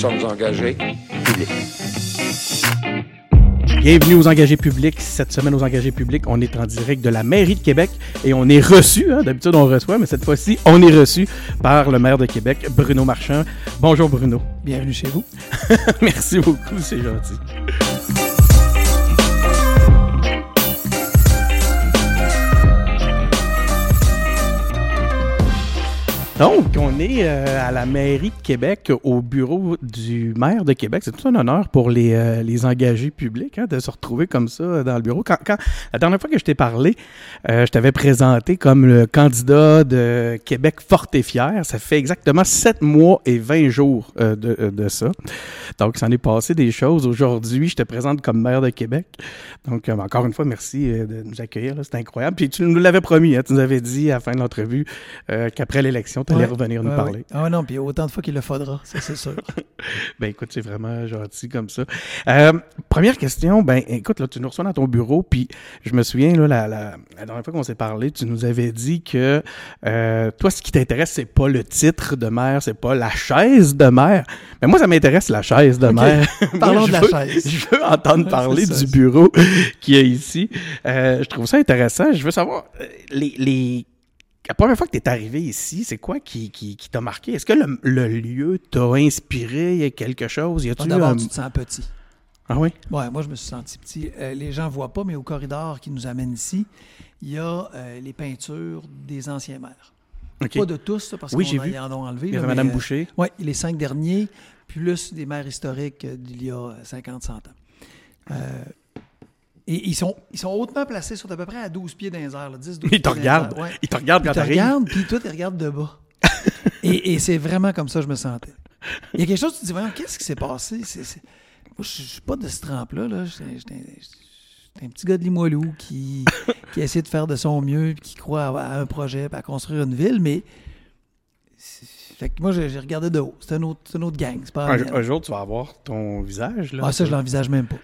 sommes engagés publics. Bienvenue aux engagés publics. Cette semaine, aux engagés publics, on est en direct de la mairie de Québec et on est reçu, hein, d'habitude on reçoit, mais cette fois-ci, on est reçu par le maire de Québec, Bruno Marchand. Bonjour Bruno. Bienvenue chez vous. Merci beaucoup, c'est gentil. Donc, on est euh, à la mairie de Québec, au bureau du maire de Québec. C'est tout un honneur pour les, euh, les engagés publics hein, de se retrouver comme ça dans le bureau. La dernière fois que je t'ai parlé, euh, je t'avais présenté comme le candidat de Québec fort et fier. Ça fait exactement 7 mois et 20 jours de, de, ça. Donc, ça en est passé des choses. Aujourd'hui, je te présente comme maire de Québec. Donc, encore une fois, merci de nous accueillir. C'est incroyable. Puis tu nous l'avais promis. Hein, tu nous avais dit à la fin de l'entrevue qu'après l'élection, allait revenir nous parler. Ah non, puis autant de fois qu'il le faudra, ça c'est sûr. ben écoute, c'est vraiment gentil comme ça. Euh, première question, ben écoute, là, tu nous reçois dans ton bureau, puis je me souviens, là, la, la, la dernière fois qu'on s'est parlé, tu nous avais dit que euh, toi, ce qui t'intéresse, c'est pas le titre de maire, c'est pas la chaise de maire. Mais moi, ça m'intéresse la chaise de maire. Parlons de la chaise. Je veux entendre parler du bureau qui est ici. Euh, je trouve ça intéressant. Je veux savoir, les, les la première fois que tu es arrivé ici, c'est quoi qui, qui, qui t'a marqué? Est-ce que le, le lieu t'a inspiré? Y a quelque chose? Y a-tu D'abord, tu te sens petit. Ah oui? Ouais, moi, je me suis senti petit. Euh, les gens ne voient pas, mais au corridor qui nous amène ici, il y a euh, les peintures des anciens maires. Pas de tous, parce oui, qu'ils en ont enlevé. Il y avait Mme Boucher. oui, les cinq derniers, plus des maires historiques d'il y a 50-100 ans. Et ils sont, ils sont hautement placés, sur à peu près à 12 pieds dans les airs, 10, 12 Ils te regardent. Ils te regardent quand tu arrives. Ils te regardent, puis toi, tu regardes de bas. et, et c'est vraiment comme ça que je me sentais. Il y a quelque chose, tu te dis, voyons, qu'est-ce qui s'est passé? Moi, je suis pas de ce trempe-là. Là. J'étais un, un, petit gars de Limoilou qui, qui essaie de faire de son mieux, qui croit à, un projet, à construire une ville, mais fait que moi, j'ai regardé de haut. C'est un, autre, un autre gang. Pas un, un, jour, tu vas avoir ton visage. Là, ah, ça, je l'envisage même pas.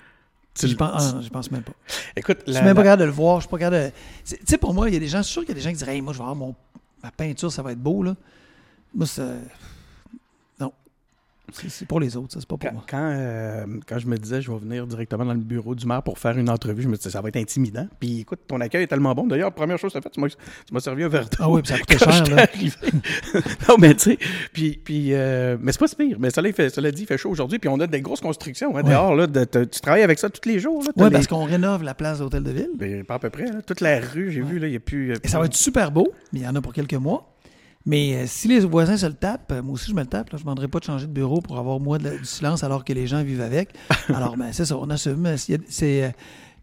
Je pense, ah, pense même pas. Écoute, je suis même pas capable de le voir. Je suis pas capable de. Tu sais, pour moi, il y a des gens, je suis sûr qu'il y a des gens qui diraient moi, je vais avoir mon, ma peinture, ça va être beau. Là. Moi, c'est c'est pour les autres, ça, c'est pas pour moi. Quand, euh, quand je me disais, je vais venir directement dans le bureau du maire pour faire une entrevue, je me disais, ça va être intimidant. Puis écoute, ton accueil est tellement bon. D'ailleurs, première chose que tu as fait, tu m'as servi un verre d'eau. Ah oui, puis ça coûtait cher, là. non, mais tu sais, puis, puis euh, mais c'est pas si pire. Mais cela, fait, cela dit, il fait chaud aujourd'hui, puis on a des grosses constructions hein, dehors. Là, tu travailles avec ça tous les jours. Oui, parce qu'on rénove la place d'Hôtel de Ville. Ben, pas à peu près. Toute la rue, j'ai vu, là, il n'y a plus. Et ça va être super beau, mais il y en a pour quelques mois. Mais euh, si les voisins se le tapent, euh, moi aussi je me le tape, je ne demanderai pas de changer de bureau pour avoir moi du silence alors que les gens vivent avec. Alors, ben, c'est ça, on assume. C'est, euh,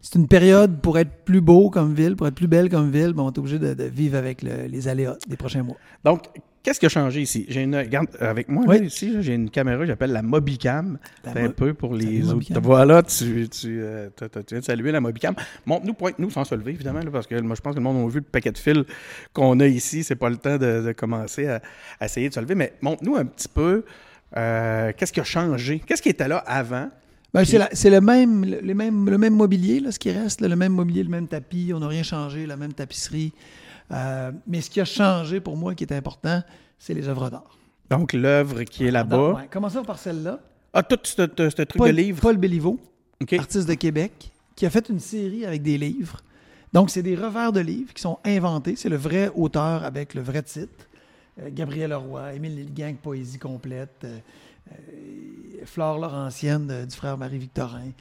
c'est une période pour être plus beau comme ville, pour être plus belle comme ville, ben, on est obligé de, vivre avec les aléas des prochains mois. Donc, Qu'est-ce qui a changé ici? J'ai une, regarde, avec moi, ici, j'ai une caméra, j'appelle la Mobicam. C'est un peu pour les autres. Voilà, tu, tu, euh, viens de saluer la Mobicam. Montre-nous, pointe-nous sans se lever, évidemment, parce que moi, je pense que le monde a vu le paquet de fils qu'on a ici. C'est pas le temps de, commencer à, essayer de se lever, mais montre-nous un petit peu euh, qu'est-ce qui a changé? Qu'est-ce qui était là avant? Ben, c'est le même, le, même, le même mobilier, là, ce qui reste, le même mobilier, le même tapis. On n'a rien changé, la même tapisserie. Euh, mais ce qui a changé pour moi, qui est important, c'est les œuvres d'art. Donc, l'œuvre qui est là-bas. Ouais. Commençons par celle-là. Ah, tout ce, truc de livre. Paul Béliveau, artiste de Québec, qui a fait une série avec des livres. Donc, c'est des revers de livres qui sont inventés. C'est le vrai auteur avec le vrai titre. Euh, Gabriel Leroy, Émile Lilligang, Poésie complète. Euh, Flore Laurentienne du frère Marie-Victorin.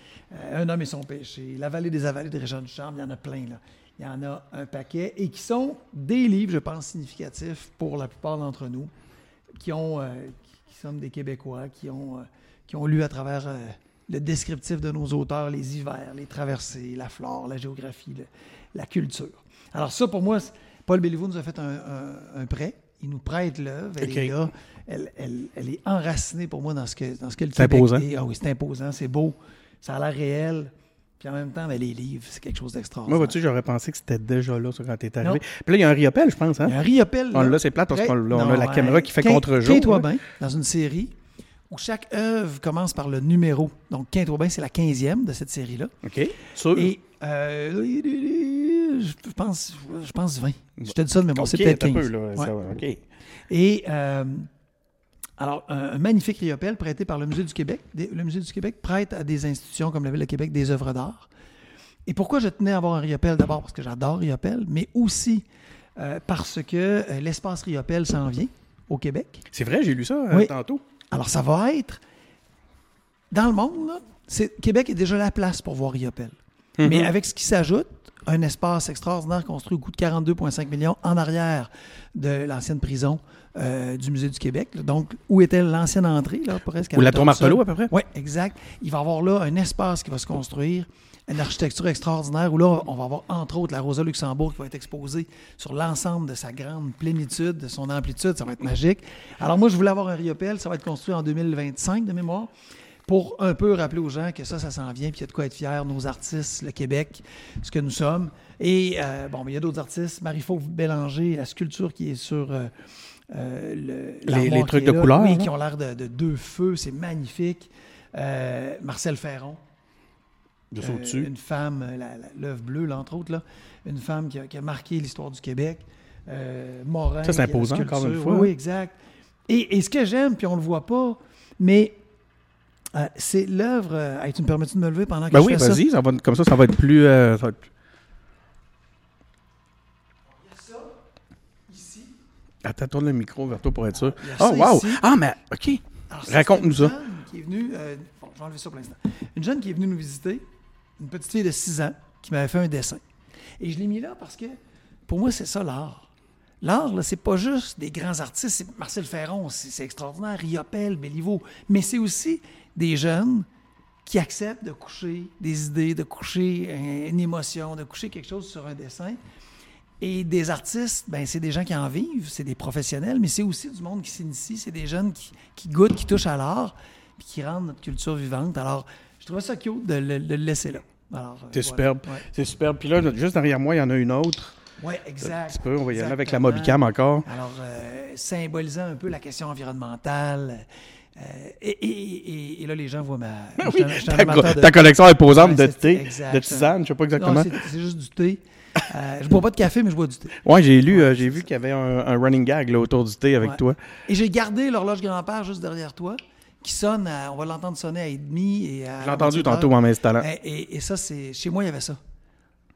Un homme et son péché. La vallée des avalées de Régent Duchamp. Il y en a plein, là. Il y en a un paquet et qui sont des livres, je pense, significatifs pour la plupart d'entre nous, qui, ont, euh, qui sont des Québécois, qui ont, euh, qui ont lu à travers euh, le descriptif de nos auteurs les hivers, les traversées, la flore, la géographie, la culture. Alors ça, pour moi, Paul Béliveau nous a fait un, prêt. Il nous prête l'œuvre. Elle est là. Elle, elle, est enracinée pour moi dans ce que, dans ce que le Québec imposant. Ah oui, c'est imposant, c'est beau, ça a l'air réel. Puis en même temps, ben, les livres, c'est quelque chose d'extraordinaire. Moi, vois-tu, j'aurais pensé que c'était déjà là quand tu es arrivé. Puis là, il y a un riopel, je pense. Hein? Il y a un riopel. On, là, c'est plate parce qu'on a la caméra qui fait contre-jour. Quinte-toi bien, dans une série où chaque œuvre commence par le numéro. Donc, Quinte-toi bien, c'est la 15e de cette série-là. OK. Sûr. Et euh, je, pense, je pense 20. Je te dis ça, mais bon, c'est peut-être 15. Un peu, là. Ça, OK. Et. Euh, Alors, un, magnifique riopelle prêté par le Musée du Québec. Le Musée du Québec prête à des institutions comme la Ville de Québec des œuvres d'art. Et pourquoi je tenais à avoir un riopelle D'abord parce que j'adore riopelle, mais aussi euh, parce que euh, l'espace riopelle s'en vient au Québec. C'est vrai, j'ai lu ça euh, Oui. tantôt. Alors, ça va être. Dans le monde, là, Québec est déjà la place pour voir Riopelle. Mhm. Mais avec ce qui s'ajoute, un espace extraordinaire construit au coût de 42,5 millions en arrière de l'ancienne prison euh, du Musée du Québec. là. Donc, où était l'ancienne entrée, là, presque. Ou la tour. Martelot, à peu près. Oui, exact. Il va y avoir là un espace qui va se construire, une architecture extraordinaire, où là, on va avoir entre autres la Rosa Luxembourg qui va être exposée sur l'ensemble de sa grande plénitude, de son amplitude. Ça va être magique. Alors moi, je voulais avoir un Riopelle. Ça va être construit en 2025 de mémoire pour un peu rappeler aux gens que ça, ça s'en vient, puis il y a de quoi être fier, nos artistes, le Québec, ce que nous sommes. Et euh, bon, mais il y a d'autres artistes. Marie-Fauve Bélanger, la sculpture qui est sur euh, le, l'armoire les trucs de là. couleur, Oui, là. qui ont l'air de, de deux feux, c'est magnifique. Euh, Marcel Ferron, De euh, saut dessus. une femme, euh, l'œuvre bleue, là, entre autres, là, une femme qui a, qui a marqué l'histoire du Québec. Euh, Morin. Ça, c'est imposant, encore une fois. Oui, oui, exact. Et, et ce que j'aime, puis on le voit pas, mais euh, c'est l'œuvre. euh, hey, tu me permets de me lever pendant que Ben je oui, fais ça? vas-y, comme ça, ça va être plus. euh, ça va être plus- Ici. Attends, tourne le micro vers toi pour être sûr. Il y a Oh, wow! ici. Ah, mais OK. Raconte-nous ça. jeune Qui est venue, euh, bon, je vais enlever ça pour l'instant. Une jeune qui est venue nous visiter, une petite fille de 6 ans, qui m'avait fait un dessin. Et je l'ai mis là parce que, pour moi, c'est ça l'art. L'art, là, c'est pas juste des grands artistes. C'est Marcel Ferron, c'est extraordinaire, Riopelle, Béliveau. Mais c'est aussi des jeunes qui acceptent de coucher des idées, de coucher euh, une émotion, de coucher quelque chose sur un dessin. Et des artistes, ben, c'est des gens qui en vivent, c'est des professionnels, mais c'est aussi du monde qui s'initie, c'est des jeunes qui, qui goûtent, qui touchent à l'art, puis qui rendent notre culture vivante. Alors, je trouvais ça cute de le, de le laisser là. Euh, C'est voilà. superbe. C'est superbe. Puis là, juste derrière moi, il y en a une autre. Oui, Un exact. petit peu. On va y aller avec la. Mobicam encore. Alors, euh, symbolisant un peu la question environnementale. euh, et, et- et- et là, les gens voient ma. un- un Ta, de- collection imposante Ouais, de thé, exact, de tisane, je sais pas exactement. C'est juste du thé. Euh, je bois pas de café, mais je bois du thé. Ouais, j'ai lu, Ouais, euh, j'ai vu qu'il y avait un, un running gag là, autour du thé avec Ouais. toi. Et j'ai gardé l'horloge grand-père juste derrière toi, qui sonne, à- on va l'entendre sonner à et demi et à. J'ai entendu 11 heures. tantôt en m'installant. Et, et- et ça, c'est. Chez moi, il y avait ça.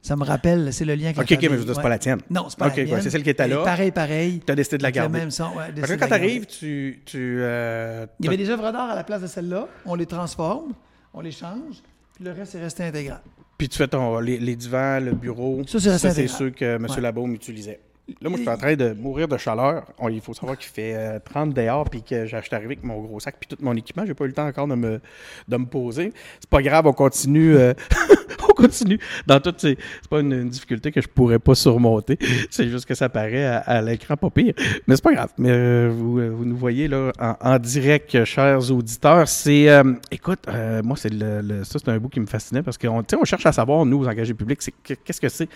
Ça me rappelle, c'est le lien avec Ok, ok, mais je veux c'est pas la tienne. Non, c'est pas Ok, la mienne. c'est celle qui était Et là. Pareil, pareil. Tu as décidé de la le garder. même son, ouais, Parce que quand tu. tu euh, Il y avait des œuvres d'art à la place de celle-là. On les transforme, on les change, puis le reste est resté intégral. Puis tu fais ton, les, les divans, le bureau. Ça, c'est que M. Ouais. Labaume utilisait. Là, moi, je suis en train de mourir de chaleur. On- il faut savoir qu'il fait euh, 30 dehors, puis que j'ai acheté arrivé avec mon gros sac, puis tout mon équipement. J'ai pas eu le temps encore de me, de me poser. C'est pas grave, on continue. euh, on continue. Dans toutes ces. C'est pas une, une difficulté que je pourrais pas surmonter. C'est juste que ça paraît à, à l'écran pas pire. Mais c'est pas grave. Mais euh, vous, euh, vous nous voyez là en, en direct, euh, chers auditeurs. C'est. euh, écoute, euh, moi, c'est le, le- ça, c'est un bout qui me fascinait parce qu'on tu sais, on cherche à savoir, nous, aux engagés publics, c'est que- qu'est-ce que c'est?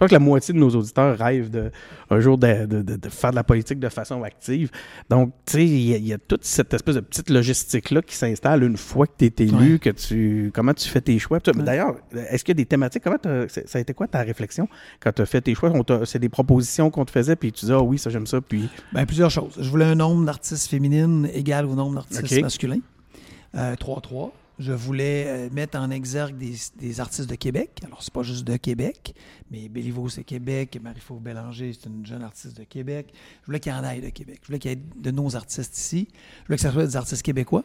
Crois que la moitié de nos auditeurs rêvent de, un jour de, de- de- de faire de la politique de façon active. Donc, tu sais, il y, a- il y a toute cette espèce de petite logistique-là qui s'installe une fois que tu es élu, Ouais. que tu. Comment tu fais tes choix. Ouais. D'ailleurs, est-ce qu'il y a des thématiques? Comment ça a été quoi ta réflexion quand tu as fait tes choix? C'est des propositions qu'on te faisait, puis tu disais, ah oui, ça, j'aime ça, puis. Ben, plusieurs choses. Je voulais un nombre d'artistes féminines égal au nombre d'artistes masculins. Euh, 3-3. Je voulais euh, mettre en exergue des, des artistes de Québec. Alors, c'est pas juste de Québec, mais Béliveau, c'est Québec. Marie-Fauve Bélanger, c'est une jeune artiste de Québec. Je voulais qu'il y en ait de Québec. Je voulais qu'il y ait de nos artistes ici. Je voulais que ce soit des artistes québécois.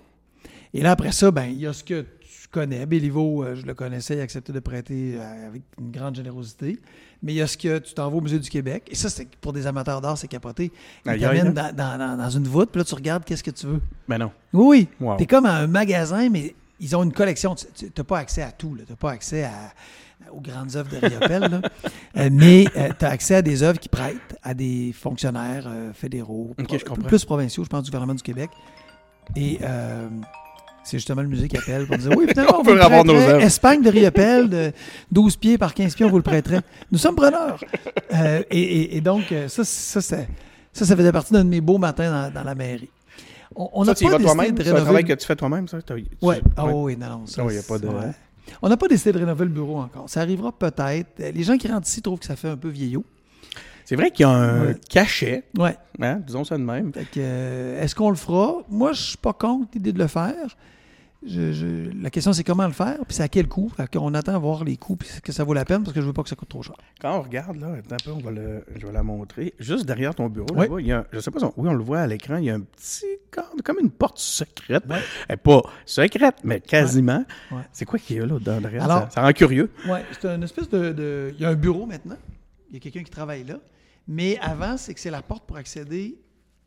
Et là, après ça, ben, il y a ce que tu connais. Béliveau, euh, je le connaissais, il a accepté de prêter euh, avec une grande générosité. Mais il y a ce que tu t'en vas au Musée du Québec. Et ça, c'est pour des amateurs d'art, c'est capoté. Ils Aïe, t'amènent dans, dans- dans- dans une voûte, puis là, tu regardes qu'est-ce que tu veux. Ben non. Oui, oui. Wow. T'es comme à un magasin, mais ils ont une collection. Tu n'as pas accès à tout. Tu n'as pas accès à- aux grandes œuvres de Riopelle. Euh, mais tu as accès à des œuvres qui prêtent à des fonctionnaires euh, fédéraux, pro- je plus provinciaux, je pense, du gouvernement du Québec. Et euh, c'est justement le musée qui appelle pour dire Oui, finalement, On on, veut vous avoir nos œuvres. Espagne de Riopelle, de 12 pieds par 15 pieds, on vous le prêterait. Nous sommes preneurs. Euh, et, et- et donc, euh, ça, ça, ça, ça faisait partie d'un de mes beaux matins dans, dans la mairie. On on ça, n'a tu y pas vas décidé toi-même? de C'est un rénover travail le- que tu fais toi-même, ça? Ouais. Ah ouais. oui, non, non. ça, Ah oui, y a pas de- ouais. On n'a pas décidé de rénover le bureau encore. Ça arrivera peut-être. Euh, Les gens qui rentrent ici trouvent que ça fait un peu vieillot. C'est vrai qu'il y a un Ouais. cachet, Ouais. hein, disons ça de même. Euh, est-ce qu'on le fera? Moi, je suis pas contre l'idée de le faire. Je- je- la question, c'est comment le faire, puis c'est à quel coût? Qu'on attend à voir les coûts, puis que ça vaut la peine, parce que je veux pas que ça coûte trop cher. Quand on regarde, là, un peu, on va le, je vais la montrer. Juste derrière ton bureau, Oui. là-bas, il y a, un- je sais pas si on, oui, on le voit à l'écran, il y a un petit cadre, comme une porte secrète. Pas secrète, mais quasiment. Ouais. C'est quoi qu'il y a là derrière? Alors- ça, ça rend curieux. Oui, c'est une espèce de, de- Il y a un bureau maintenant. Il y a quelqu'un qui travaille là. Mais avant, c'est que c'est la porte pour accéder,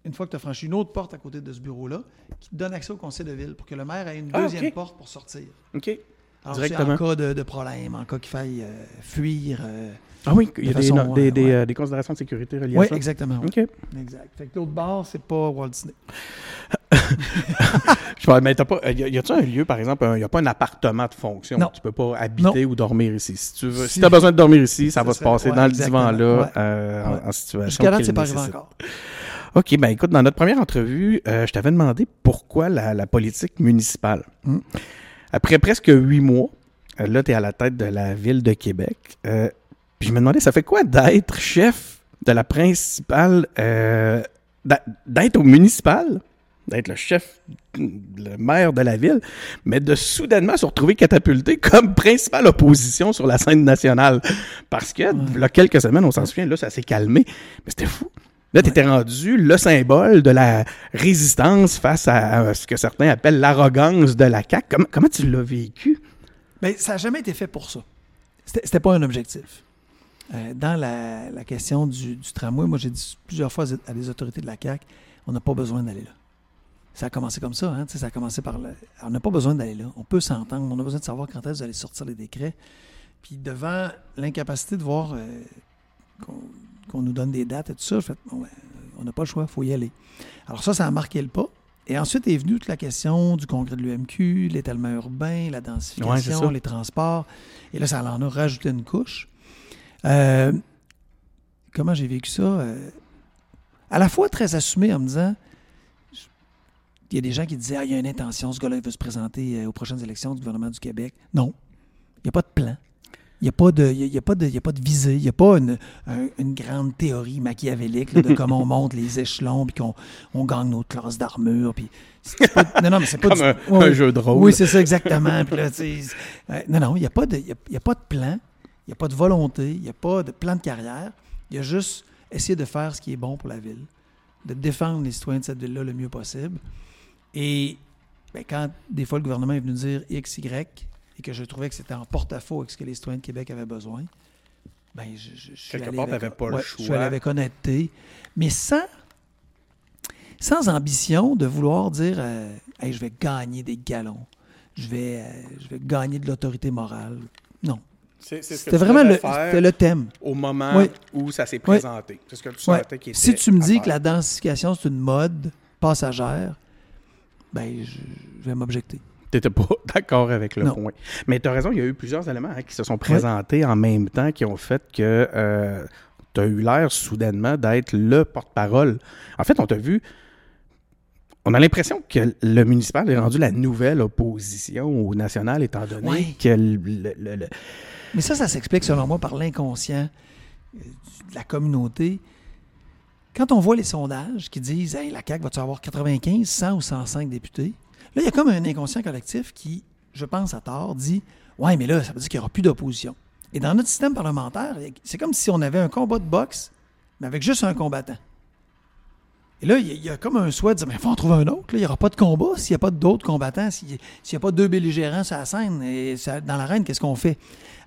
une fois que tu as franchi une autre porte à côté de ce bureau-là, qui te donne accès au conseil de ville pour que le maire ait une Ah, deuxième porte pour sortir. OK. Alors, Directement. en cas de, de problème, en cas qu'il faille euh, fuir. euh, Ah oui, il y a des, des, euh, des, euh, considérations de sécurité reliées Oui, à ça. exactement. OK. Exact. Fait que l'autre bar, c'est pas Walt Disney. Je pas, mais t'as pas. Y a-tu un lieu, par exemple, il n'y a pas un appartement de fonction? Non. Tu peux pas habiter ou dormir ici? Si tu veux, si, Si- as besoin de dormir ici, ça Ça va se passer ouais, dans le divan-là, Ouais. en- en, situation. Jusqu'à qu'il c'est pas arrivé encore. OK, ben écoute, dans notre première entrevue, euh, je t'avais demandé pourquoi la, la politique municipale. Mm. Après presque huit mois, euh, là, tu es à la tête de la ville de Québec. euh, puis je me demandais, ça fait quoi d'être chef de la principale, euh, d'être au municipal, d'être le chef, le maire de la ville, mais de soudainement se retrouver catapulté comme principale opposition sur la scène nationale? Parce que, il y a quelques semaines, on s'en souvient, là, ça s'est calmé. Mais c'était fou. Là, tu étais rendu le symbole de la résistance face à, ce que certains appellent l'arrogance de la CAQ. Comment, comment tu l'as vécu? Mais ça n'a jamais été fait pour ça. C'était pas un objectif. Euh, dans la, question du, tramway, moi, j'ai dit plusieurs fois à des autorités de la CAQ, on n'a pas besoin d'aller là. Ça a commencé comme ça, hein? Ça a commencé par. on n'a pas besoin d'aller là. On peut s'entendre. On a besoin de savoir quand est-ce que vous allez sortir les décrets. Puis devant l'incapacité de voir euh, qu'on nous donne des dates et tout ça, bon, ben, on n'a pas le choix, il faut y aller. Alors ça, ça a marqué le pas. Et ensuite est venue toute la question du congrès de l'UMQ, l'étalement urbain, la densification, les transports. Et là, ça en a rajouté une couche. Euh, comment j'ai vécu ça? Euh, à la fois très assumé en me disant, il y a des gens qui disaient, ah, il y a une intention, ce gars-là, il veut se présenter euh, aux prochaines élections du gouvernement du Québec. Non, il n'y a pas de plan. Il n'y a, pas de- y a- a, pas de- il y a pas de visée, il n'y a pas une, un- une grande théorie machiavélique là, de comment on monte les échelons, puis qu'on on gagne notre classe d'armure. Puis c'est pas- non, non, mais c'est pas Comme du- un, Ouais, un jeu de rôle. oui, c'est ça, exactement. Puis là, euh, non, non, il n'y a, pas de- a, y a pas de plan, il n'y a pas de volonté, il n'y a pas de plan de carrière. Il y a juste essayer de faire ce qui est bon pour la ville, de défendre les citoyens de cette ville-là le mieux possible. Et ben, quand des fois le gouvernement est venu dire X, Y, et que je trouvais que c'était en porte-à-faux avec ce que les citoyens de Québec avaient besoin, ben, je, je- je suis Quelque allé part, avec- pas le ouais, Je suis choix. allé avec honnêteté, mais sans, sans ambition de vouloir dire euh, Hey, je vais gagner des galons, je vais, euh, je vais gagner de l'autorité morale. Non. C'est c'est ce que C'était vraiment le, c'était le thème. au moment Oui. où ça s'est Oui. présenté. C'est ce que tu qui était Si tu me dis faire. que la densification, c'est une mode passagère, ben, je, je vais m'objecter. T'étais pas d'accord avec le Non. point. Mais tu as raison, il y a eu plusieurs éléments hein, qui se sont présentés en même temps qui ont fait que tu as eu l'air soudainement d'être le porte-parole. En fait, on t'a vu. On a l'impression que le municipal est rendu la nouvelle opposition au national, étant donné que le, le- le- le- Mais ça, ça s'explique selon moi par l'inconscient euh, de la communauté. Quand on voit les sondages qui disent hey, la CAQ va-tu avoir 95, 100 ou 105 députés, là, il y a comme un inconscient collectif qui, je pense à tort, dit Ouais, mais là, ça veut dire qu'il n'y aura plus d'opposition. Et dans notre système parlementaire, c'est comme si on avait un combat de boxe, mais avec juste un combattant. Et là, il y, a- comme un souhait de dire, mais il faut en trouver un autre. Il n'y aura pas de combat s'il n'y a pas d'autres combattants, s'il n'y a pas deux belligérants sur la scène et dans l'arène, qu'est-ce qu'on fait?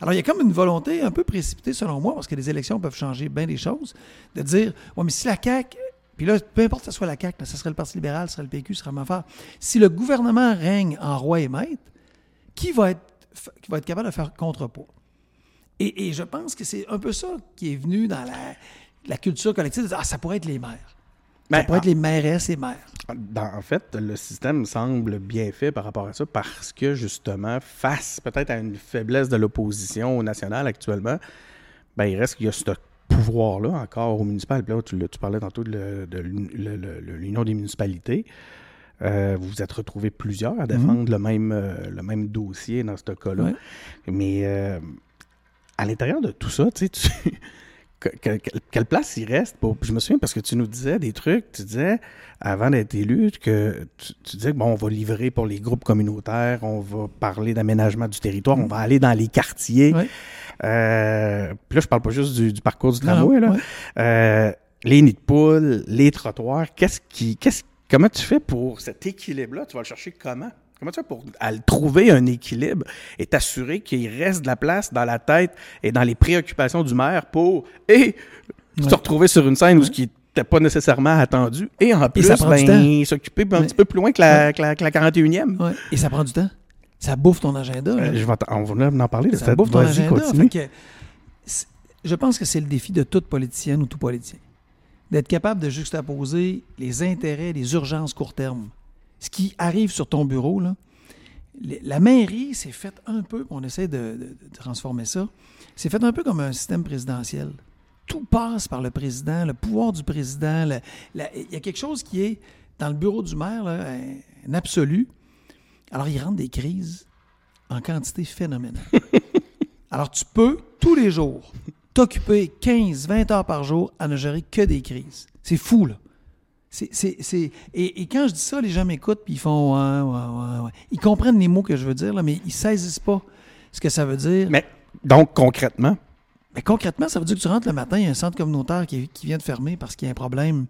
Alors, il y a comme une volonté un peu précipitée, selon moi, parce que les élections peuvent changer bien des choses, de dire, ouais, mais si la CAQ, puis là, peu importe que ce soit la CAQ, là, ce serait le Parti libéral, ce serait le PQ, ce serait ma affaire. Si le gouvernement règne en roi et maître, qui va être, qui va être capable de faire contrepoids? Et, et je pense que c'est un peu ça qui est venu dans la, la culture collective, de dire, ah, ça pourrait être les maires. Ben, ça pourrait être les mairesses et maires. Dans- en fait, le système semble bien fait par rapport à ça parce que, justement, face peut-être à une faiblesse de l'opposition au national actuellement, ben, il reste qu'il y a ce pouvoir-là encore au municipal. Puis là, tu, parlais tantôt de, de l'Union des municipalités. Euh, vous vous êtes retrouvés plusieurs à défendre le, même, euh, le même dossier dans ce cas-là. Ouais. Mais euh, à l'intérieur de tout ça, tu sais, tu- quelle place il reste pour. Je me souviens parce que tu nous disais des trucs, tu disais avant d'être élu que tu, disais bon, on va livrer pour les groupes communautaires, on va parler d'aménagement du territoire, on va aller dans les quartiers. Euh, puis là, je parle pas juste du, parcours du tramway, là. Euh, les nids de poules, les trottoirs, qu'est-ce qui, qu'est-ce, comment tu fais pour cet équilibre-là? Tu vas le chercher comment? Comment tu fais pour trouver un équilibre et t'assurer qu'il reste de la place dans la tête et dans les préoccupations du maire pour et se retrouver sur une scène où ce qui n'était pas nécessairement attendu et en plus ben, s'occuper un petit peu plus loin que la, 41e. Et ça prend du temps. Ça bouffe ton agenda. Euh, je vais on va en parler de ça. bouffe ton agenda. je pense que c'est le défi de toute politicienne ou tout politicien. D'être capable de juxtaposer les intérêts, les urgences court terme ce qui arrive sur ton bureau, là, la mairie s'est faite un peu, on essaie de, transformer ça, c'est fait un peu comme un système présidentiel. Tout passe par le président, le pouvoir du président. il y a quelque chose qui est dans le bureau du maire, un, absolu. Alors, il rentre des crises en quantité phénoménale. Alors, tu peux, tous les jours, t'occuper 15, 20 heures par jour à ne gérer que des crises. C'est fou, là. C'est, et, quand je dis ça, les gens m'écoutent puis ils font ouais, ouais, ouais, ouais. Ils comprennent les mots que je veux dire, là, mais ils saisissent pas ce que ça veut dire. Mais donc, concrètement? Mais concrètement, ça veut dire que tu rentres le matin, il y a un centre communautaire qui, vient de fermer parce qu'il y a un problème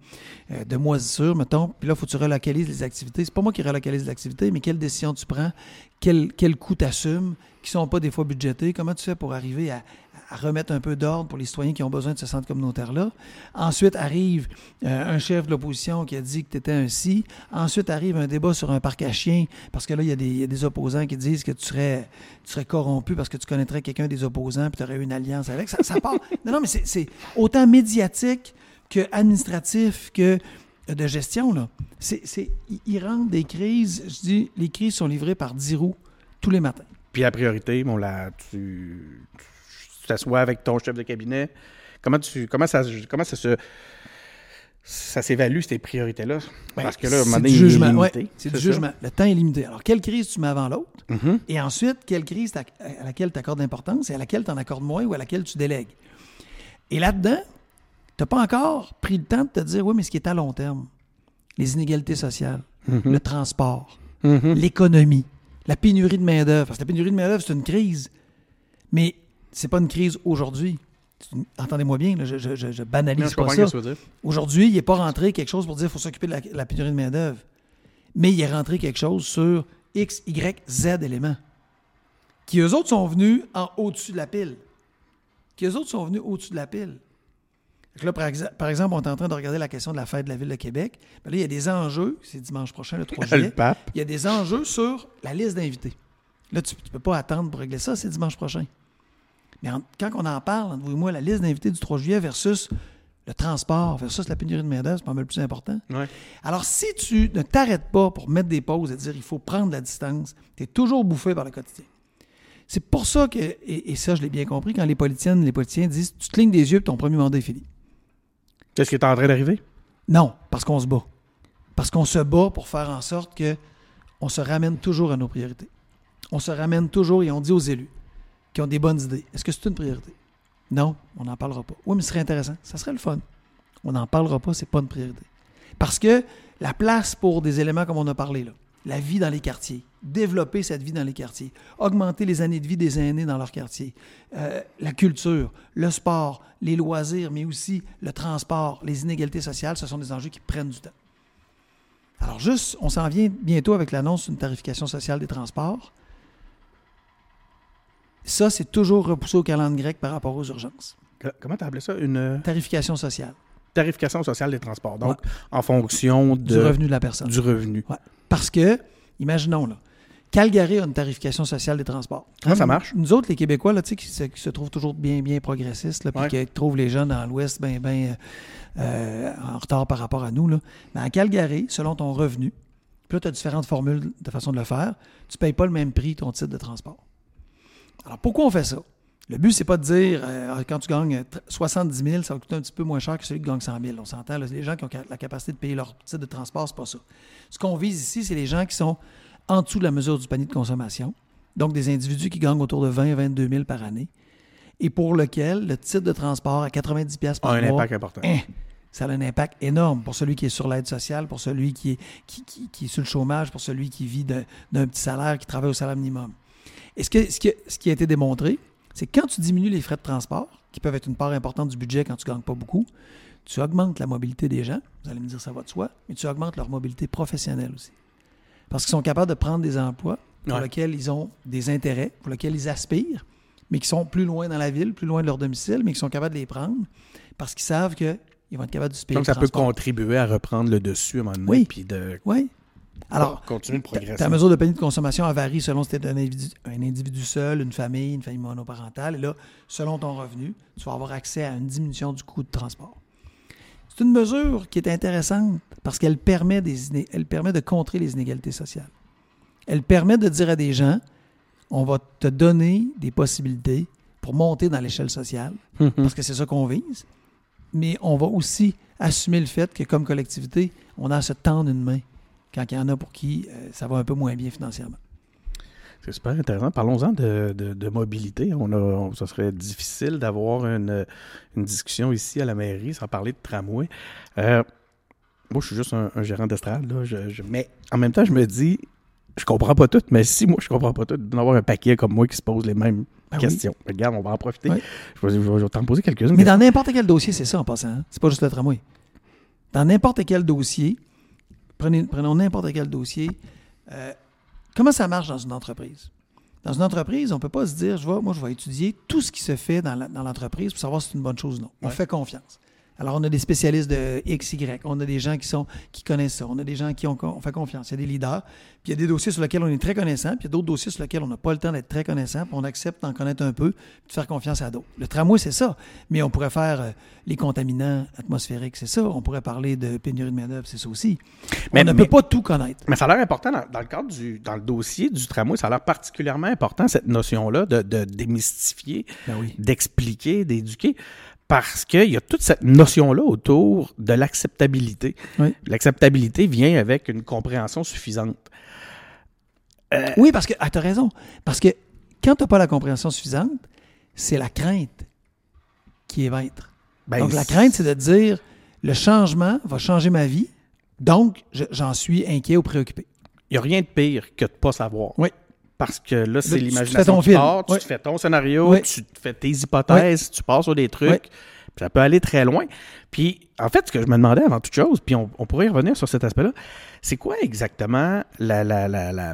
euh, de moisissure, mettons. Puis là, il faut que tu relocalises les activités. C'est pas moi qui relocalise les activités, mais quelle décision tu prends, quel, quel coût tu assumes, qui sont pas des fois budgétés? Comment tu fais pour arriver à, à remettre un peu d'ordre pour les citoyens qui ont besoin de ce centre communautaire-là. Ensuite arrive euh, un chef de l'opposition qui a dit que tu étais un si. Ensuite arrive un débat sur un parc à chiens, parce que là, il y, a des, opposants qui disent que tu serais, tu serais corrompu parce que tu connaîtrais quelqu'un des opposants puis tu aurais eu une alliance avec. Ça, ça part. non, non, mais c'est autant médiatique que administratif que de gestion. Là. C'est, ils rentrent des crises. Je dis, les crises sont livrées par 10 roues tous les matins. Puis la priorité, bon, là, tu, tu t'assois avec ton chef de cabinet. Comment, tu, comment, ça, comment ça se ça s'évalue ces priorités-là? Ben, Parce que là, c'est du jugement. c'est du jugement. Le temps est limité. Alors, quelle crise tu mets avant l'autre? Mm-hmm. Et ensuite, quelle crise à laquelle tu accordes d'importance et à laquelle tu en accordes moins ou à laquelle tu délègues? Et là-dedans, tu n'as pas encore pris le temps de te dire, oui, mais ce qui est à long terme, les inégalités sociales, mm-hmm. le transport, mm-hmm. l'économie, la pénurie de main-d'œuvre. Parce que la pénurie de main-d'œuvre, c'est une crise. Mais c'est pas une crise aujourd'hui. Entendez-moi bien, je, je, banalise pas ça. Aujourd'hui, il n'est pas rentré quelque chose pour dire qu'il faut s'occuper de la, pénurie de main-d'œuvre. Mais il est rentré quelque chose sur X, Y, Z éléments. Qui eux autres sont venus en au-dessus de la pile. Qui eux autres sont venus au-dessus de la pile. Là, par, exemple, on est en train de regarder la question de la fête de la Ville de Québec. là, il y a des enjeux, c'est dimanche prochain, le 3 juillet. Il y a des enjeux sur la liste d'invités. Là, tu ne peux pas attendre pour régler ça, c'est dimanche prochain. Mais quand on en parle, vous et moi, la liste d'invités du 3 juillet versus le transport versus la pénurie de main-d'œuvre, c'est pas mal plus important. Alors, si tu ne t'arrêtes pas pour mettre des pauses et dire il faut prendre la distance, tu es toujours bouffé par le quotidien. C'est pour ça que, et, ça, je l'ai bien compris, quand les politiciennes, les politiciens disent tu te clignes des yeux et ton premier mandat est fini. Qu'est-ce qui est en train d'arriver? Non, parce qu'on se bat. Parce qu'on se bat pour faire en sorte que on se ramène toujours à nos priorités. On se ramène toujours et on dit aux élus qui ont des bonnes idées. Est-ce que c'est une priorité? Non, on n'en parlera pas. Oui, mais ce serait intéressant. Ça serait le fun. On n'en parlera pas, c'est pas une priorité. Parce que la place pour des éléments comme on a parlé là, la vie dans les quartiers, développer cette vie dans les quartiers, augmenter les années de vie des aînés dans leur quartier, euh, la culture, le sport, les loisirs, mais aussi le transport, les inégalités sociales, ce sont des enjeux qui prennent du temps. Alors juste, on s'en vient bientôt avec l'annonce d'une tarification sociale des transports. Ça, c'est toujours repoussé au calendrier grec par rapport aux urgences. Comment tu appelé ça? Une euh, tarification sociale. Tarification sociale des transports. Donc, en fonction de, du revenu de la personne. Du revenu. Parce que, imaginons, là, Calgary a une tarification sociale des transports. Comment ça marche? Nous autres, les Québécois, là, qui, se, qui se trouvent toujours bien, bien progressistes, puis qui trouvent les jeunes dans l'Ouest bien, bien euh, en retard par rapport à nous. Là. Mais à Calgary, selon ton revenu, puis là, tu as différentes formules de façon de le faire, tu ne payes pas le même prix ton titre de transport. Alors, pourquoi on fait ça? Le but, c'est pas de dire, euh, quand tu gagnes 70 000, ça va coûter un petit peu moins cher que celui qui gagne 100 000. On s'entend, les gens qui ont la capacité de payer leur titre de transport, c'est pas ça. Ce qu'on vise ici, c'est les gens qui sont en dessous de la mesure du panier de consommation, donc des individus qui gagnent autour de 20 22 000 par année, et pour lequel le titre de transport à 90 pièces par A un mois, impact important. hein, ça a un impact énorme pour celui qui est sur l'aide sociale, pour celui qui est, qui, qui- qui est sur le chômage, pour celui qui vit d'un petit salaire, qui travaille au salaire minimum. Et ce, que- ce, qui, ce qui a été démontré, c'est que quand tu diminues les frais de transport, qui peuvent être une part importante du budget quand tu gagnes pas beaucoup, tu augmentes la mobilité des gens, vous allez me dire ça va de soi, mais tu augmentes leur mobilité professionnelle aussi. Parce qu'ils sont capables de prendre des emplois pour Ouais. lesquels ils ont des intérêts, pour lesquels ils aspirent, mais qui sont plus loin dans la ville, plus loin de leur domicile, mais qui sont capables de les prendre parce qu'ils savent qu'ils vont être capables de se payer Donc, ça peut contribuer à reprendre le dessus à un moment donné, Oui. puis de Oui. Alors, de ta, mesure de panier de consommation varie selon si tu es un individu, un individu seul, une famille, une famille monoparentale. Et là, selon ton revenu, tu vas avoir accès à une diminution du coût de transport. C'est une mesure qui est intéressante parce qu'elle permet, des, iné- elle permet de contrer les inégalités sociales. Elle permet de dire à des gens, on va te donner des possibilités pour monter dans l'échelle sociale, Mhm. parce que c'est ça qu'on vise, mais on va aussi assumer le fait que comme collectivité, on a à se tendre une main quand il y en a pour qui euh, ça va un peu moins bien financièrement. C'est super intéressant. Parlons-en de, de- de mobilité. On a, on- ça serait difficile d'avoir une, une discussion ici à la mairie sans parler de tramway. Euh, moi, je suis juste un, un gérant d'estrade. là. Je- je- mais en même temps, je me dis, je comprends pas tout. Mais si moi, je comprends pas tout, d'en avoir un paquet comme moi qui se pose les mêmes Ben oui. questions. Regarde, on va en profiter. Oui. Je vais, je vais- je vais t'en poser quelques-unes. Mais dans n'importe quel dossier, c'est ça en passant. hein. C'est pas juste le tramway. Dans n'importe quel dossier, prenez, prenons n'importe quel dossier, euh, comment ça marche dans une entreprise? Dans une entreprise, on ne peut pas se dire, je vais, moi, je vais étudier tout ce qui se fait dans l'entreprise pour savoir si c'est une bonne chose ou non. On Ouais. fait confiance. Alors, on a des spécialistes de X, Y, on a des gens qui, sont, qui connaissent ça, on a des gens qui ont, on fait confiance, il y a des leaders, puis il y a des dossiers sur lesquels on est très connaissant, puis il y a d'autres dossiers sur lesquels on n'a pas le temps d'être très connaissant, puis on accepte d'en connaître un peu, puis de faire confiance à d'autres. Le tramway, c'est ça, mais on pourrait faire euh, les contaminants atmosphériques, c'est ça, on pourrait parler de pénurie de main-d'œuvre, c'est ça aussi. Mais- on ne mais- peut pas tout connaître. Mais ça a l'air important dans, dans le cadre du dans le dossier du tramway, ça a l'air particulièrement important cette notion-là de, de démystifier, Ben oui. d'expliquer, d'éduquer, parce qu'il y a toute cette notion-là autour de l'acceptabilité. Oui. L'acceptabilité vient avec une compréhension suffisante. Oui, parce que, ah, t'as raison. Parce que quand t'as pas la compréhension suffisante, c'est la crainte qui est maître. Ben, donc, la crainte, c'est de dire, le changement va changer ma vie, donc je- j'en suis inquiet ou préoccupé. Il n'y a rien de pire que de ne pas savoir. Oui. Parce que là, c'est l'imagination qui part, tu Oui. te fais ton scénario, Oui. tu te fais tes hypothèses, tu pars sur des trucs. Puis ça peut aller très loin. Puis, en fait, ce que je me demandais avant toute chose, puis on, on pourrait y revenir sur cet aspect-là, c'est quoi exactement la- la- la-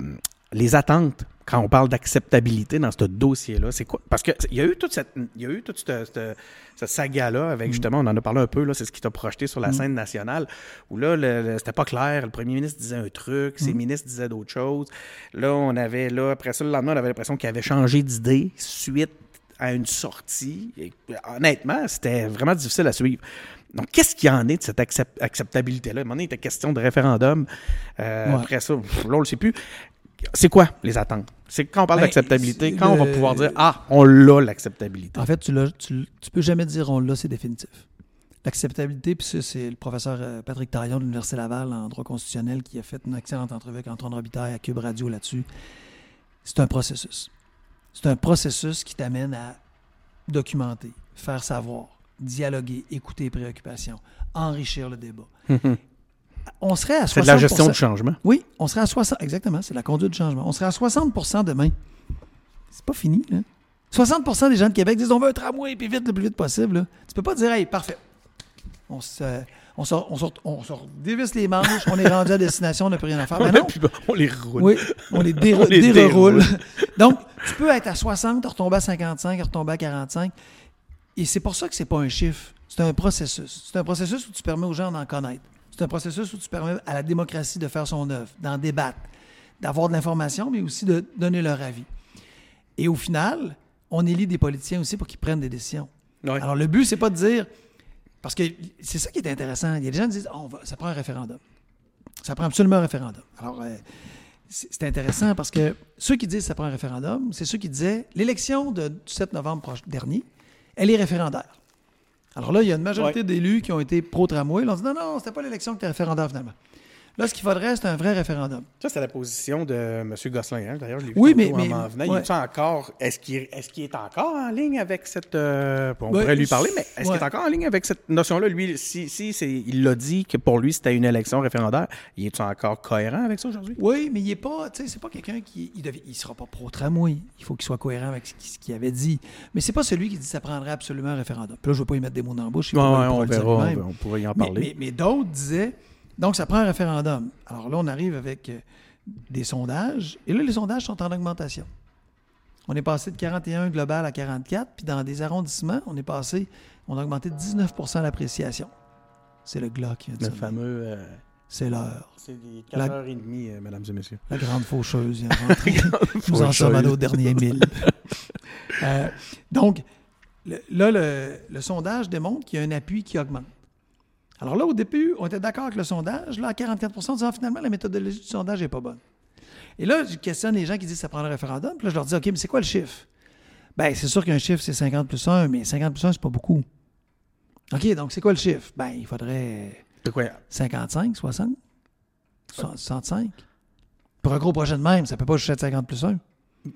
les attentes quand on parle d'acceptabilité dans ce dossier-là? C'est quoi? Parce qu'il y a eu toute cette, il y a eu toute cette, cette- cette saga-là avec, justement, on en a parlé un peu, là, c'est ce qui t'a projeté sur la scène nationale, où là, c'était pas clair. Le premier ministre disait un truc, ses ministres disaient d'autres choses. Là, on avait, là, après ça, le lendemain, on avait l'impression qu'il avait changé d'idée suite à une sortie. Et, honnêtement, c'était vraiment difficile à suivre. Donc, qu'est-ce qu'il y en est de cette accept- acceptabilité-là? À un moment donné, il était question de référendum. Euh, Ouais. Après ça, pff, là, on le sait plus. C'est quoi les attentes? C'est quand on parle Ben, d'acceptabilité, quand on va pouvoir dire Ah, on l'a l'acceptabilité. En fait, tu, l'as- tu, tu peux jamais dire on l'a, c'est définitif. L'acceptabilité, puis ça, c'est le professeur euh, Patrick Taillon de l'Université Laval en droit constitutionnel qui a fait une excellente entrevue avec Antoine Robitaille à Cube Radio là-dessus. C'est un processus. C'est un processus qui t'amène à documenter, faire savoir, dialoguer, écouter les préoccupations, enrichir le débat. On serait à 60 C'est de la gestion du changement. oui, on serait à 60. Exactement, c'est la conduite du changement. On serait à 60% demain. C'est pas fini, là. 60% des gens de Québec disent on veut un tramway, puis vite, le plus vite possible. là. Tu peux pas dire, hey, parfait. On se, on se, on se- on se dévisse les manches, on est rendu à destination, on n'a plus rien à faire. Mais non, Puis, ben, on les roule. oui, on les, déro- On les déroule. déroule. Donc, tu peux être à 60, retomber à 55, retomber à 45. Et c'est pour ça que c'est pas un chiffre. C'est un processus. C'est un processus où tu permets aux gens d'en connaître. C'est un processus où tu permets à la démocratie de faire son œuvre, d'en débattre, d'avoir de l'information, mais aussi de donner leur avis. Et au final, on élit des politiciens aussi pour qu'ils prennent des décisions. Ouais. Alors, le but, c'est pas de dire. Parce que c'est ça qui est intéressant. Il y a des gens qui disent Ah, on va, ça prend un référendum. Ça prend absolument un référendum. Alors, euh, c'est intéressant parce que ceux qui disent que ça prend un référendum, c'est ceux qui disaient l'élection du 7 novembre dernier, elle est référendaire. Alors là, il y a une majorité Ouais. d'élus qui ont été pro-tramway. Ils ont dit non, non, c'était pas l'élection qui était référendaire finalement. Là, ce qu'il faudrait, c'est un vrai référendum. Ça, c'est la position de M. Gosselin. Hein? D'ailleurs, je l'ai vu Oui, mais- en m'en mais- venant. ouais. Il est encore... Est-ce qu'il est, encore en ligne avec cette... euh, On Ouais, pourrait lui parler, mais est-ce ouais. qu'il est encore en ligne avec cette notion-là? Lui, si, si il l'a dit que pour lui, c'était une élection référendaire, il est encore cohérent avec ça aujourd'hui? Oui, mais il est pas, tu sais, c'est pas quelqu'un qui, il, il sera pas pro-tramway. Il faut qu'il soit cohérent avec ce qu'il avait dit. Mais c'est pas celui qui dit que ça prendrait absolument un référendum. Puis là, je veux pas y mettre des mots dans la bouche. on verra, on, pourrait y en Mais, parler. mais- mais d'autres disaient, donc ça prend un référendum. Alors là, on arrive avec euh, des sondages, et là, les sondages sont en augmentation. On est passé de 41 global à 44, puis dans des arrondissements, on est passé, on a augmenté de 19% l'appréciation. C'est le glas qui vient de Le sonner. fameux... euh, C'est l'heure. c'est des La- 4h30, euh, mesdames et messieurs. La grande faucheuse vient de rentrer. Nous en sommes à nos derniers mille. Euh, donc, le- là, le, le sondage démontre qu'il y a un appui qui augmente. Alors là, au début, on était d'accord avec le sondage. Là, à 44 on disait, Ah, finalement, la méthodologie du sondage n'est pas bonne. Et là, je questionne les gens qui disent que ça prend le référendum. Puis là, je leur dis, OK, mais c'est quoi le chiffre? Ben, c'est sûr qu'un chiffre, c'est 50 plus 1, mais 50 plus 1, c'est pas beaucoup. OK, donc c'est quoi le chiffre? Ben, il faudrait quoi? 55, 60, 65. Pour un gros projet de même, ça peut pas juste être 50 plus 1.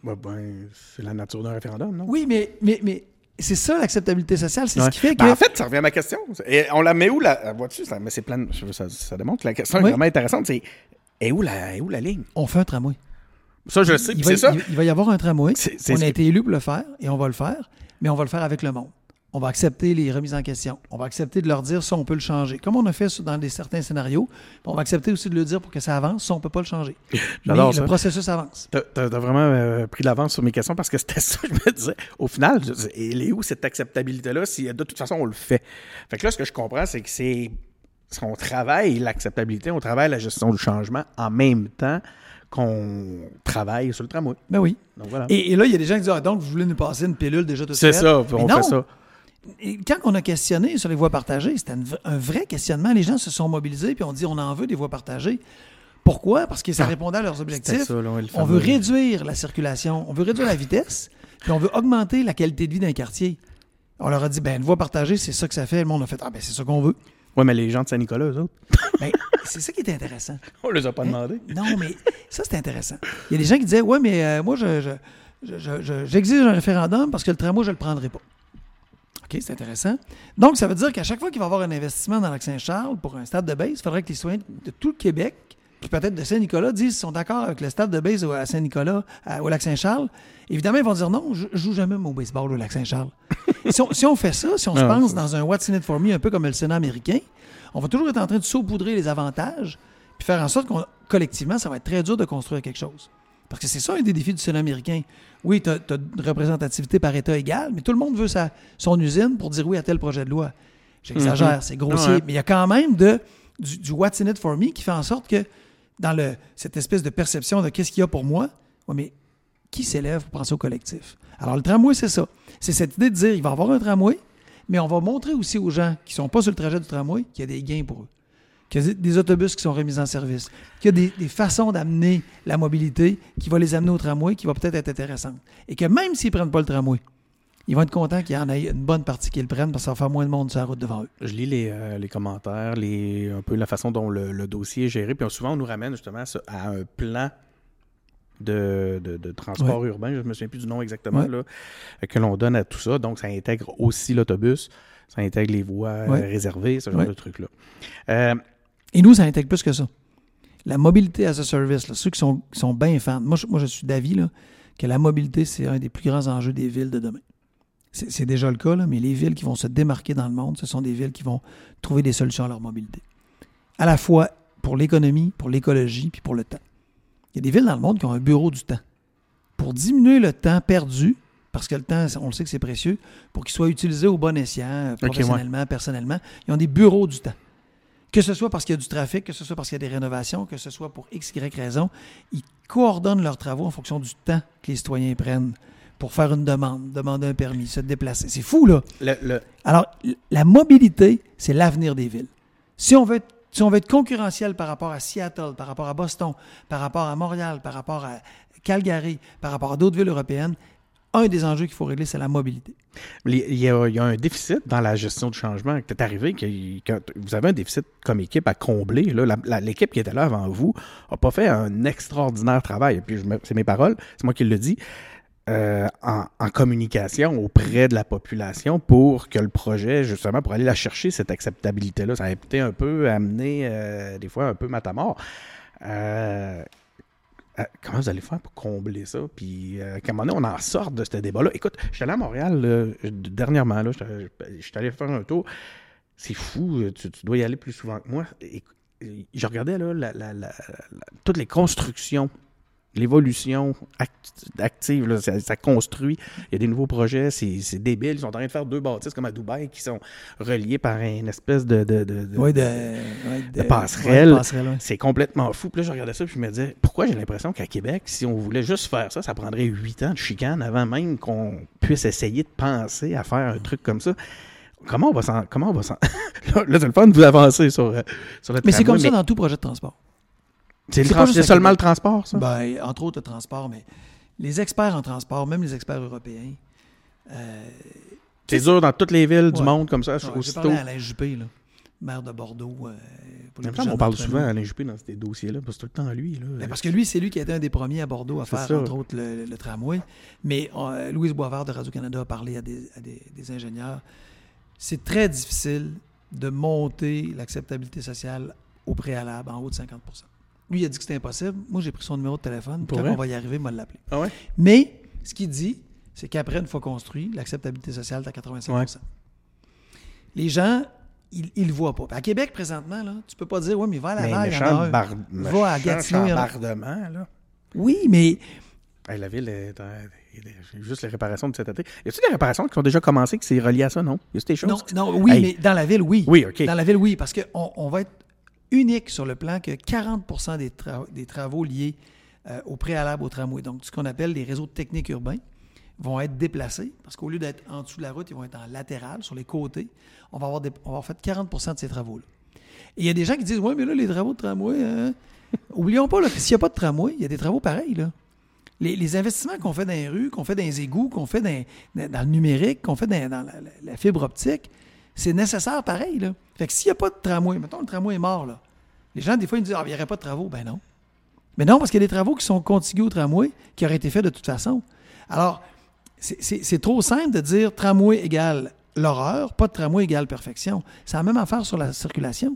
Ben, ben, c'est la nature d'un référendum, non? Oui, mais, mais, mais c'est ça l'acceptabilité sociale, c'est Ouais. ce qui fait que. Ben, en fait, ça revient à ma question. Et on la met où, la vois-tu? Ça, mais c'est plein. de- Ça, ça démontre que la question est vraiment intéressante. C'est est où la, où la ligne? on fait un tramway. Ça, je sais. Il va, C'est ça. il- il va y avoir un tramway. C'est- c'est On a que- été élus pour le faire et on va le faire, mais on va le faire avec le monde. On va accepter les remises en question. On va accepter de leur dire ça, on peut le changer. Comme on a fait dans des, certains scénarios, on va accepter aussi de le dire pour que ça avance, ça, on peut pas le changer. Mais ça. le processus avance. T'as t'as- t'as vraiment euh, pris l'avance sur mes questions parce que c'était ça, je me disais. Au final, elle est où cette acceptabilité-là si de toute façon on le fait? Fait que là, ce que je comprends, c'est que c'est. On travaille l'acceptabilité, on travaille la gestion du changement en même temps qu'on travaille sur le tramway. Ben oui. Donc voilà. Et, et là, il y a des gens qui disent Ah, donc, vous voulez nous passer une pilule déjà tout de C'est suite? ça, Mais on non. fait ça. Et quand on a questionné sur les voies partagées, c'était un vrai questionnement. Les gens se sont mobilisés puis on dit on en veut des voies partagées. Pourquoi? Parce que ça Ah, répondait à leurs C'était objectifs. ça, là, le On veut réduire la circulation, on veut réduire la vitesse, puis on veut augmenter la qualité de vie d'un quartier. On leur a dit, ben, une voie partagée, c'est ça que ça fait. Le monde a fait, ah, ben, c'est ça qu'on veut. Ouais, mais les gens de Saint-Nicolas, eux autres, Ben, c'est ça qui est intéressant. on les a pas Hein? demandé. Non, mais ça, c'est intéressant. Il y a des gens qui disaient, ouais, mais euh, moi, je, je- je- je- je- j'exige un référendum parce que le tramway, je ne le prendrai pas. OK, c'est intéressant. Donc, ça veut dire qu'à chaque fois qu'il va y avoir un investissement dans Lac-Saint-Charles pour un stade de base, il faudrait que les citoyens de tout le Québec, puis peut-être de Saint-Nicolas, disent qu'ils sont d'accord avec le stade de base à Saint-Nicolas, au Lac-Saint-Charles. Évidemment, ils vont dire non, je, joue jamais au baseball au Lac-Saint-Charles. si, on, si on fait ça, si on se Ah, pense dans un What's in it for me, un peu comme le Sénat américain, on va toujours être en train de saupoudrer les avantages, puis faire en sorte qu'on collectivement, ça va être très dur de construire quelque chose. Parce que c'est ça un des défis du Sénat américain. Oui, tu as, une représentativité par État égale, mais tout le monde veut sa, son usine pour dire oui à tel projet de loi. J'exagère, Mhm. c'est grossier, Ouais. mais il y a quand même de, du, du What's in it for me qui fait en sorte que dans le, cette espèce de perception de qu'est-ce qu'il y a pour moi, ouais, mais qui s'élève pour penser au collectif? Alors, le tramway, c'est ça. C'est cette idée de dire il va y avoir un tramway, mais on va montrer aussi aux gens qui ne sont pas sur le trajet du tramway qu'il y a des gains pour eux. Qu'il y a des autobus qui sont remis en service. Qu'il y a des, des façons d'amener la mobilité qui va les amener au tramway qui va peut-être être intéressante. Et que même s'ils ne prennent pas le tramway, ils vont être contents qu'il y en ait une bonne partie qui le prennent parce que ça va faire moins de monde sur la route devant eux. Je lis les, euh, les commentaires, les, un peu la façon dont le, le dossier est géré. Puis souvent, on nous ramène justement à, un plan de, de- de transport urbain. Je ne me souviens plus du nom exactement, Ouais. là, que l'on donne à tout ça. Donc, ça intègre aussi l'autobus, ça intègre les voies euh, Ouais. réservées, ce genre de trucs-là. Euh, Et nous, ça intègre plus que ça. La mobilité as a service, là, ceux qui sont, qui sont bien fans, moi je, moi, je suis d'avis là, que la mobilité, c'est un des plus grands enjeux des villes de demain. C'est c'est déjà le cas, là, mais les villes qui vont se démarquer dans le monde, ce sont des villes qui vont trouver des solutions à leur mobilité. À la fois pour l'économie, pour l'écologie, puis pour le temps. Il y a des villes dans le monde qui ont un bureau du temps. Pour diminuer le temps perdu, parce que le temps, on le sait que c'est précieux, pour qu'il soit utilisé au bon escient, professionnellement, personnellement, ils ont des bureaux du temps. Que ce soit parce qu'il y a du trafic, que ce soit parce qu'il y a des rénovations, que ce soit pour X, Y raison, ils coordonnent leurs travaux en fonction du temps que les citoyens prennent pour faire une demande, demander un permis, se déplacer. C'est fou, là. le, le- Alors, la mobilité, c'est l'avenir des villes. Si on veut être si on veut être concurrentiel par rapport à Seattle, par rapport à Boston, par rapport à Montréal, par rapport à Calgary, par rapport à d'autres villes européennes, un des enjeux qu'il faut régler, c'est la mobilité. Il y, a, un déficit dans la gestion du changement. C'est arrivé que, vous avez un déficit comme équipe à combler. L'équipe qui était là avant vous n'a pas fait un extraordinaire travail. puis, c'est mes paroles, c'est moi qui le dis. Euh, en, communication auprès de la population pour que le projet, justement, pour aller la chercher, cette acceptabilité-là, ça a été un peu amené, euh, des fois, un peu matamor. Euh, euh, comment vous allez faire pour combler ça? Puis, euh, à un moment donné, on en sort de ce débat-là. Écoute, je suis allé à Montréal dernièrement, là, je suis allé faire un tour. C'est fou, tu, dois y aller plus souvent que moi. je regardais là, toutes les constructions l'évolution active, ça, construit. Il y a des nouveaux projets, c'est débile. Ils sont en train de faire deux bâtisses comme à Dubaï qui sont reliés par une espèce de, de, de, passerelle. c'est complètement fou. Puis là, je regardais ça et je me disais, pourquoi j'ai l'impression qu'à Québec, si on voulait juste faire ça, ça prendrait huit ans de chicane avant même qu'on puisse essayer de penser à faire un truc comme ça? Comment on va s'en. Comment on va s'en. là, c'est le fun de vous avancer sur, euh, sur Mais c'est comme ça dans tout projet de transport. C'est seulement le transport, ça? Ben, entre autres, le transport, mais les experts en transport, même les experts européens. Euh, c'est dur dans toutes les villes du monde comme ça. Ouais. J'ai à Alain Juppé, là, maire de Bordeaux. Euh, on parle souvent d'Alain Juppé dans ces dossiers-là, parce que c'est tout le temps lui. Là. Ben, parce que lui, c'est lui qui a été un des premiers à Bordeaux à faire, entre autres, le, tramway. Mais euh, Louise Boisvert de Radio-Canada a parlé à, des, des ingénieurs. C'est très difficile de monter l'acceptabilité sociale au préalable en haut de 50 lui, il a dit que c'était impossible. Moi, j'ai pris son numéro de téléphone. Quand on va y arriver, il m'a l'appelé. Ah Mais ce qu'il dit, c'est qu'après, une fois construit, l'acceptabilité sociale est à 85% Les gens, ils ne le voient pas. à Québec, présentement, là, tu peux pas dire, oui, mais va à la il y va à Gatineau. là. Oui, mais... la ville est, juste les réparations de cet été. Y a-t-il des réparations qui ont déjà commencé, qui s'est relié à ça, non? Y a des choses? Non, non oui, mais dans la ville, oui. Oui, OK. Dans la ville, oui, parce qu'on on va être unique sur le plan que 40 des, des, travaux liés euh, au préalable au tramway, donc ce qu'on appelle les réseaux techniques urbains, vont être déplacés parce qu'au lieu d'être en dessous de la route, ils vont être en latéral, sur les côtés. On va avoir, on va avoir fait 40% de ces travaux-là. Et il y a des gens qui disent Oui, mais là, les travaux de tramway, hein? oublions pas, s'il n'y a pas de tramway, il y a des travaux pareils. Les, investissements qu'on fait dans les rues, qu'on fait dans les égouts, qu'on fait dans, le numérique, qu'on fait dans, la, fibre optique, c'est nécessaire pareil. Fait que s'il n'y a pas de tramway, mettons le tramway est mort, là. Les gens, des fois, ils disent Ah, il n'y aurait pas de travaux. Ben non. Mais non, parce qu'il y a des travaux qui sont contigus au tramway qui auraient été faits de toute façon. Alors, c'est trop simple de dire tramway égale l'horreur, pas de tramway égale perfection. C'est la même affaire sur la circulation.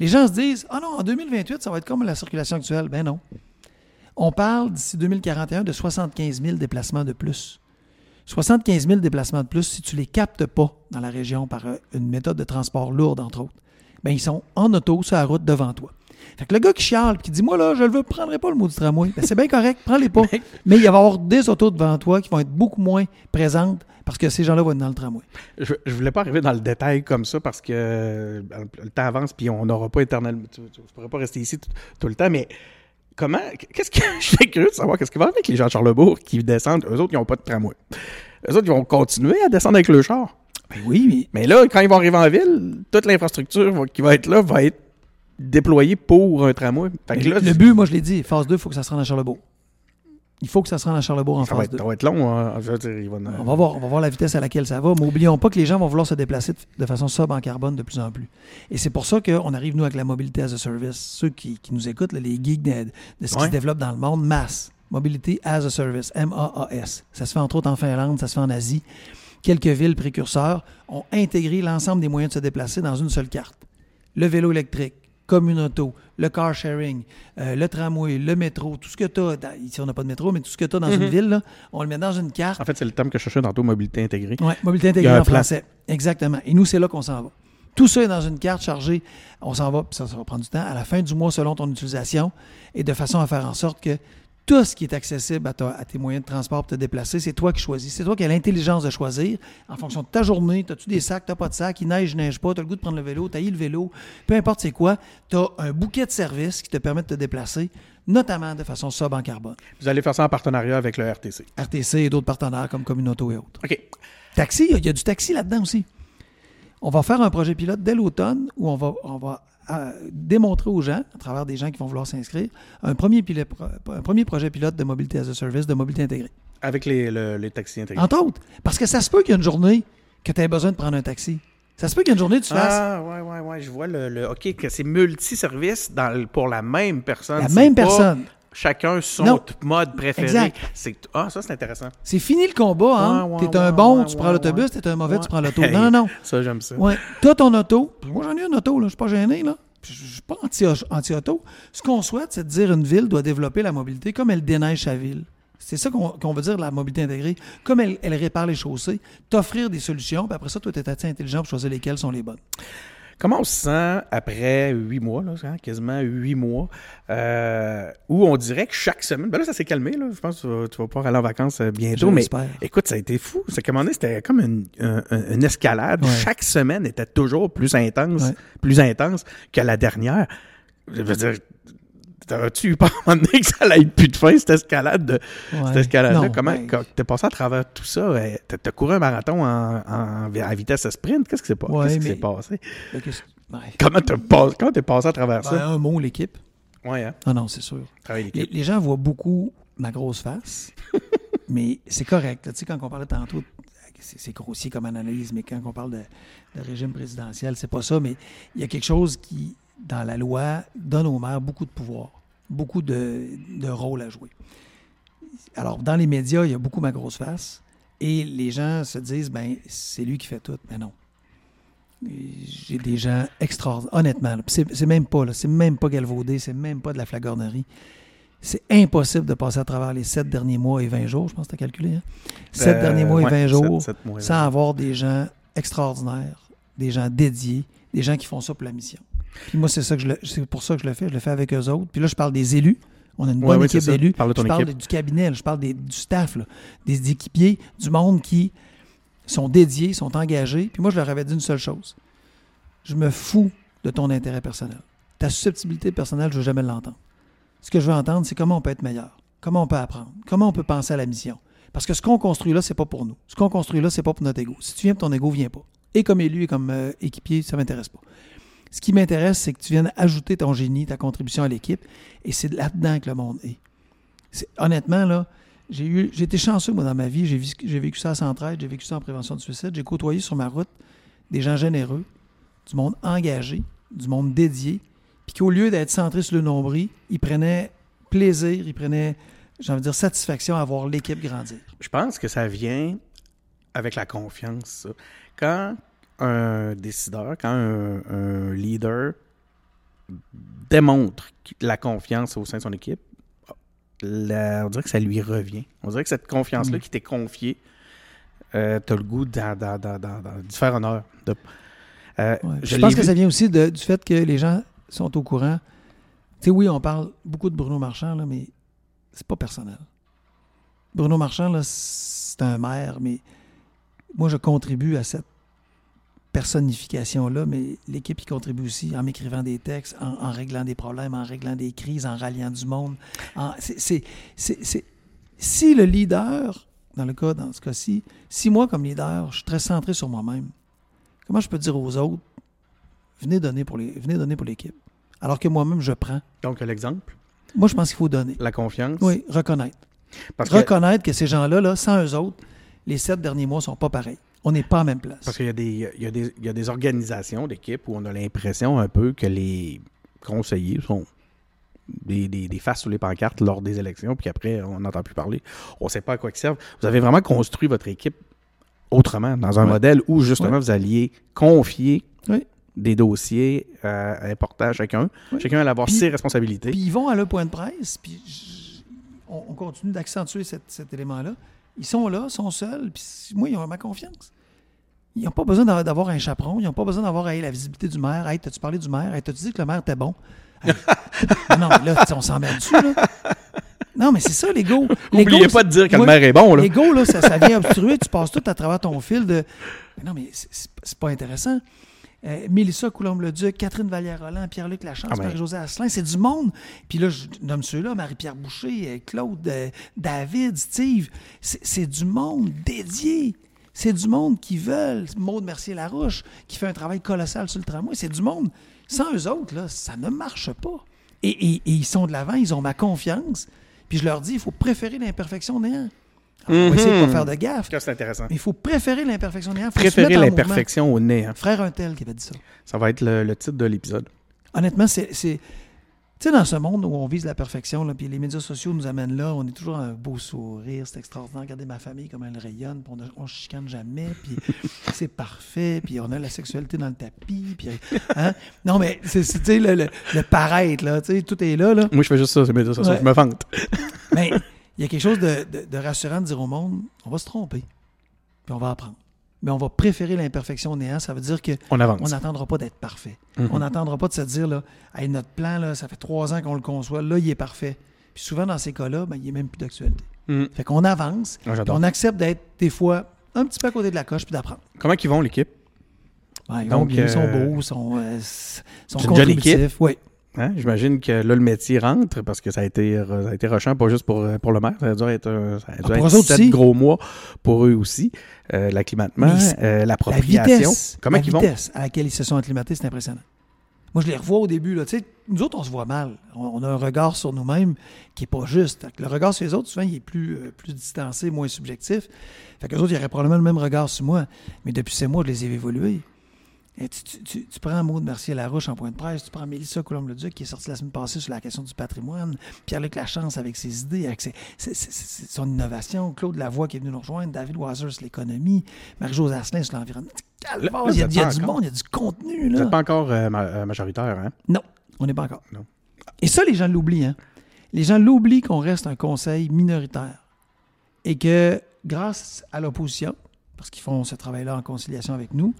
Les gens se disent Ah non, en 2028, ça va être comme la circulation actuelle. Ben non. On parle d'ici 2041 de 75 000 déplacements de plus. 75 000 déplacements de plus si tu ne les captes pas dans la région par euh, une méthode de transport lourde, entre autres. Bien, ils sont en auto sur la route devant toi. Fait que le gars qui chiale qui dit Moi, là, je ne prendrai pas le mot du tramway, ben, c'est bien correct, prends-les pas. Mais il va y avoir des autos devant toi qui vont être beaucoup moins présentes parce que ces gens-là vont être dans le tramway. Je, ne voulais pas arriver dans le détail comme ça parce que euh, le temps avance puis on n'aura pas éternellement. Tu ne pourrais pas rester ici tout, le temps, mais comment. Qu'est-ce que. Je suis curieux de savoir qu'est-ce qui va avec les gens de Charlebourg qui descendent. Eux autres, ils n'ont pas de tramway. Eux autres, ils vont continuer à descendre avec le char. Ben oui, mais... là, quand ils vont arriver en ville, toute l'infrastructure qui va être là va être déployée pour un tramway. le but, moi, je l'ai dit, phase 2, il faut que ça se rende à Charlebourg. Il faut que ça se rende à Charlebourg en 2. Ça va être long. Hein. on, va voir, on va voir la vitesse à laquelle ça va. Mais n'oublions pas que les gens vont vouloir se déplacer de, façon sobre en carbone de plus en plus. Et c'est pour ça qu'on arrive, nous, avec la mobilité as a service. Ceux qui, nous écoutent, les geeks de, ce qui se développe dans le monde, masse. Mobilité as a service, M-A-A-S. Ça se fait entre autres en Finlande, ça se fait en Asie quelques villes précurseurs ont intégré l'ensemble des moyens de se déplacer dans une seule carte. Le vélo électrique, communauto, le car sharing, euh, le tramway, le métro, tout ce que tu as, ici on n'a pas de métro, mais tout ce que tu as dans une mhm. ville, on le met dans une carte. En fait, c'est le terme que je cherchais tantôt, mobilité intégrée. Oui, mobilité intégrée en français. Exactement. Et nous, c'est là qu'on s'en va. Tout ça est dans une carte chargée. On s'en va, puis ça, ça va prendre du temps, à la fin du mois selon ton utilisation, et de façon à faire en sorte que tout ce qui est accessible à, tes moyens de transport pour te déplacer, c'est toi qui choisis. C'est toi qui as l'intelligence de choisir en fonction de ta journée. As-tu des sacs, tu n'as pas de sacs, il neige, il neige pas, tu as le goût de prendre le vélo, tu as eu le vélo, peu importe c'est quoi, tu as un bouquet de services qui te permet de te déplacer, notamment de façon sobre en carbone. Vous allez faire ça en partenariat avec le RTC. RTC et d'autres partenaires comme Communauto et autres. OK. Taxi, il y a du taxi là-dedans aussi. On va faire un projet pilote dès l'automne où on va, on va à démontrer aux gens, à travers des gens qui vont vouloir s'inscrire, un premier, un premier projet pilote de mobilité as a service, de mobilité intégrée. Avec les, le- les taxis intégrés. Entre autres. Parce que ça se peut qu'il y a une journée que tu aies besoin de prendre un taxi. Ça se peut qu'il y a une journée que tu fasses Ah, ouais, ouais, ouais. Je vois le. le- OK, que c'est multi-service pour la même personne. la même pas personne. Chacun son Non. mode préféré. C'est- Ah, ça, c'est intéressant. C'est fini le combat, hein? Ouais, ouais, t'es un bon, tu prends l'autobus, t'es un mauvais, tu prends l'auto. Non, non. Ça, j'aime ça. Ouais. T'as ton auto. Moi, j'en ai une auto, là. Je suis pas gêné, là. Je suis pas anti- anti-auto. Ce qu'on souhaite, c'est de dire une ville doit développer la mobilité comme elle déneige sa ville. C'est ça qu'on qu'on veut dire, la mobilité intégrée. Comme elle, elle répare les chaussées, t'offrir des solutions, puis après ça, toi, t'es assez intelligent pour choisir lesquelles sont les bonnes. Comment on se sent après huit mois, là, hein, quasiment huit mois, euh, où on dirait que chaque semaine, ben là, ça s'est calmé, là, je pense que tu vas, tu vas pouvoir aller en vacances euh, bientôt, mais écoute, ça a été fou. C'est comme c'était comme une, un- un- une escalade. Ouais. Chaque semaine était toujours plus intense, Ouais. plus intense que la dernière. Je veux dire, T'aurais-tu eu peur à un moment donné que ça allait être plus de fin, cette escalade de, Ouais. cette escalade-là? Non, Comment, t'es passé à travers tout ça? euh, T'as, t'as couru un marathon en, en- à vitesse sprint? Qu'est-ce qui s'est, pas- Ouais, qu'est-ce qui mais- s'est passé? Ouais. Comment t'as passé, comment t'es passé à travers Ben, ça? un mot, l'équipe. Ouais, hein? Ah non, c'est sûr. Les, gens voient beaucoup ma grosse face, mais c'est correct. Tu sais, quand on parlait tantôt, c'est c'est grossier comme analyse, mais quand on parle de, de régime présidentiel, c'est pas ça, mais il y a quelque chose qui, dans la loi, donne aux maires beaucoup de pouvoir, beaucoup de, de rôle à jouer. Alors, dans les médias, il y a beaucoup ma grosse face, et les gens se disent, ben, c'est lui qui fait tout. Mais non. J'ai des gens extraordinaires. Honnêtement, c'est même pas, là, c'est même pas galvaudé, c'est même pas de la flagornerie. C'est impossible de passer à travers les sept derniers mois et 20 jours, je pense que tu as calculé. Hein? Sept Euh, derniers mois ouais, et 20 jours, mois et sans 20. avoir des gens extraordinaires, des gens dédiés, des gens qui font ça pour la mission. Puis moi, c'est ça que je le- c'est pour ça que je le fais. Je le fais avec eux autres. Puis là, je parle des élus. On a une bonne ouais, équipe d'élus. Parle de ton Je parle équipe. du cabinet, je parle des- du staff, là. des équipiers, du monde qui sont dédiés, sont engagés. Puis moi, je leur avais dit une seule chose. Je me fous de ton intérêt personnel. Ta susceptibilité personnelle, je ne veux jamais l'entendre. Ce que je veux entendre, c'est comment on peut être meilleur, comment on peut apprendre, comment on peut penser à la mission. Parce que ce qu'on construit là, c'est pas pour nous. Ce qu'on construit là, c'est pas pour notre ego. Si tu viens ton ego, viens pas. Et comme élu et comme euh, équipier, ça m'intéresse pas. Ce qui m'intéresse, c'est que tu viennes ajouter ton génie, ta contribution à l'équipe, et c'est là-dedans que le monde est. Honnêtement, là, j'ai eu, été chanceux, moi, dans ma vie. J'ai, j'ai vécu ça à Centraide, j'ai vécu ça en prévention du suicide. J'ai côtoyé sur ma route des gens généreux, du monde engagé, du monde dédié, puis qu'au lieu d'être centré sur le nombril, ils prenaient plaisir, ils prenaient, j'ai envie de dire, satisfaction à voir l'équipe grandir. Je pense que ça vient avec la confiance. Quand un décideur, quand un, un leader démontre la confiance au sein de son équipe, la- on dirait que ça lui revient. On dirait que cette confiance-là Mm. qui t'est confiée, euh, t'as le goût d'y faire honneur. De- euh, Ouais. je pense que ça vient aussi de- du fait que les gens sont au courant. Tu sais, oui, on parle beaucoup de Bruno Marchand, là, mais c'est pas personnel. Bruno Marchand, là, c'est un maire, mais moi, je contribue à cette personnification-là, mais l'équipe y contribue aussi en m'écrivant des textes, en, en réglant des problèmes, en réglant des crises, en ralliant du monde. En- c'est- c'est- c'est- c'est- si le leader, dans le cas, dans ce cas-ci, si moi, comme leader, je suis très centré sur moi-même, comment je peux dire aux autres, venez donner pour les, venez donner pour l'équipe, alors que moi-même, je prends. Donc, l'exemple, Moi, je pense qu'il faut donner. la confiance? Oui, reconnaître. Parce Reconnaître que ces gens-là, là, sans eux autres, les sept derniers mois sont pas pareils. On n'est pas à la même place. Parce qu'il y, a des- y, y a organisations d'équipes où on a l'impression un peu que les conseillers sont des, des, des faces sur les pancartes lors des élections, puis qu'après, on n'entend plus parler. On ne sait pas à quoi ils servent. Vous avez vraiment construit votre équipe autrement, dans un Ouais. modèle où justement Ouais. vous alliez confier des dossiers euh, importants à chacun. Chacun allait avoir ses responsabilités. Puis ils vont à leur point de presse, puis on, on continue d'accentuer cet, cet élément-là. Ils sont là, sont seuls, puis moi, ils ont ma confiance. Ils n'ont pas besoin d'a- d'avoir un chaperon, ils n'ont pas besoin d'avoir hey, la visibilité du maire. Hey, t'as-tu parlé du maire? Hey, t'as-tu dit que le maire était bon? Hey. non, mais là, on s'en met dessus, là? Non, mais c'est ça, l'ego. N'oubliez pas de dire que le maire est bon. Là. L'ego, là, ça, ça vient obstruer. Tu passes tout à travers ton fil de. Mais non, mais c'est pas intéressant. Euh, Mélissa Coulombe-Leduc, Catherine Vallière-Roland, Pierre-Luc Lachance, Ah ben. Marie-Josée Asselin, c'est du monde. Puis là, je nomme ceux-là, Marie-Pierre Boucher, euh, Claude, euh, David, Steve. C'est du monde dédié. C'est du monde qui veulent. Maude Mercier-Larouche, qui fait un travail colossal sur le tramway. C'est du monde. Sans eux autres, là, ça ne marche pas. Et, et- et ils sont de l'avant, ils ont ma confiance. Puis je leur dis, il faut préférer l'imperfection au néant. On va essayer de Mhm. pas faire de gaffe. Ça, c'est intéressant. Mais il faut préférer l'imperfection se Préférer l'imperfection au néant. Frère un tel qui avait dit ça. Ça va être le, le titre de l'épisode. Honnêtement, c'est. c'est- Tu sais, dans ce monde où on vise la perfection, là, puis les médias sociaux nous amènent là, on est toujours un beau sourire, c'est extraordinaire. Regardez ma famille, comme elle rayonne, puis on, se chicane jamais, puis c'est parfait, puis on a la sexualité dans le tapis, puis. hein? Non, mais c'est, c'est, tu sais, le, le, le paraître, là, tu sais, tout est là, là. Moi, je fais juste ça, c'est médias sociaux. Ouais. Je me vante. Mais il y a quelque chose de, de- de rassurant de dire au monde on va se tromper, puis on va apprendre. Mais on va préférer l'imperfection au néant. Ça veut dire qu'on On n'attendra pas d'être parfait. Mhm. On n'attendra pas de se dire là, Hey, notre plan, là, ça fait trois ans qu'on le conçoit, là, il est parfait. Puis souvent, dans ces cas-là, ben, il n'est même plus d'actualité. Mhm. Fait qu'on avance, Ah, on accepte d'être des fois un petit peu à côté de la coche, puis d'apprendre. Comment ils vont, l'équipe? Ils Donc, vont bien, ils sont euh, beaux, ils sont, euh, sont contributifs. Oui. Hein? J'imagine que là, le métier rentre parce que ça a été, ça a été rushant, pas juste pour, pour le maire. Ça a dû être, un- ça a dû Ah, être sept aussi. gros mois pour eux aussi. Euh, L'acclimatement, euh, La l'appropriation. vitesse, Comment la ils vont? vitesse à laquelle ils se sont acclimatés, c'est impressionnant. Moi, je les revois au début. Là. Tu sais, nous autres, on se voit mal. On, on a un regard sur nous-mêmes qui n'est pas juste. Le regard sur les autres, souvent, il est plus, euh, plus distancé, moins subjectif. Fait que les autres, ils auraient probablement le même regard sur moi. Mais depuis ces mois, je les ai évolués. Et tu, tu- tu- tu prends Maud Mercier-Larouche en point de presse, tu prends Mélissa Coulombe-Leduc qui est sortie la semaine passée sur la question du patrimoine, Pierre-Luc Lachance avec ses idées, avec ses- ses- ses- ses- son innovation, Claude Lavoie qui est venu nous rejoindre, David Weiser sur l'économie, Marie-Jose Asselin sur l'environnement. Il y a, vous il y a du monde, il y a du contenu. Vous Là. n'êtes pas encore euh, euh, majoritaire, hein? Non, on n'est pas encore. Non. Et ça, les gens l'oublient. Hein? Les gens l'oublient qu'on reste un conseil minoritaire. Et que grâce à l'opposition, parce qu'ils font ce travail-là en conciliation avec nous,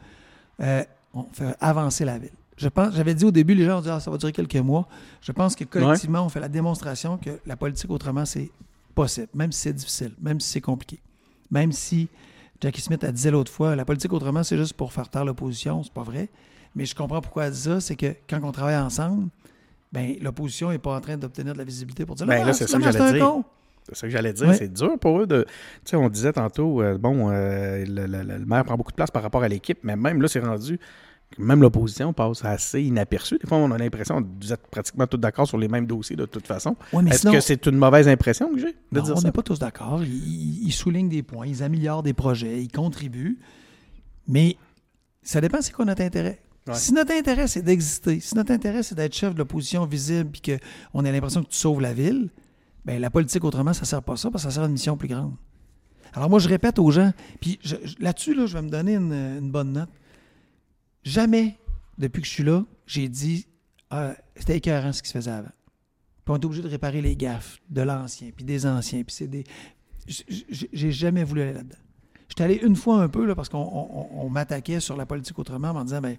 euh, on fait avancer la ville. Je pense, j'avais dit au début, les gens ont dit ah, ça va durer quelques mois. Je pense que collectivement, on fait la démonstration que la politique autrement, c'est possible, même si c'est difficile, même si c'est compliqué. Même si Jackie Smith a dit l'autre fois, la politique autrement, c'est juste pour faire taire l'opposition, c'est pas vrai. Mais je comprends pourquoi elle dit ça, c'est que quand on travaille ensemble, ben, l'opposition n'est pas en train d'obtenir de la visibilité pour dire Ben, Ah, là, c'est ça que j'allais dire. con. C'est ça que j'allais dire. Ouais. C'est dur pour eux de. Tu sais, on disait tantôt, euh, bon, euh, le, le- le maire prend beaucoup de place par rapport à l'équipe, mais même là, c'est rendu. Même l'opposition passe assez inaperçue. Des fois, on a l'impression que vous êtes pratiquement tous d'accord sur les mêmes dossiers de toute façon. Ouais, Est-ce sinon- que c'est une mauvaise impression que j'ai de Non, dire on n'est pas tous d'accord. Ils, ils- ils soulignent des points, ils améliorent des projets, ils contribuent. Mais ça dépend c'est quoi notre intérêt. Ouais. Si notre intérêt, c'est d'exister, si notre intérêt, c'est d'être chef de l'opposition visible puis qu'on a l'impression que tu sauves la ville, ben la politique, autrement, ça ne sert pas ça parce que ça sert à une mission plus grande. Alors moi, je répète aux gens, puis là-dessus, là, je vais me donner une, bonne note. Jamais, depuis que je suis là, j'ai dit ah, c'était écœurant ce qui se faisait avant. Puis on est obligé de réparer les gaffes de l'ancien, puis des anciens, puis c'est des... J'ai jamais voulu aller là-dedans. J'étais allé une fois un peu, là, parce qu'on on- on- on m'attaquait sur la politique autrement, en me disant, ben,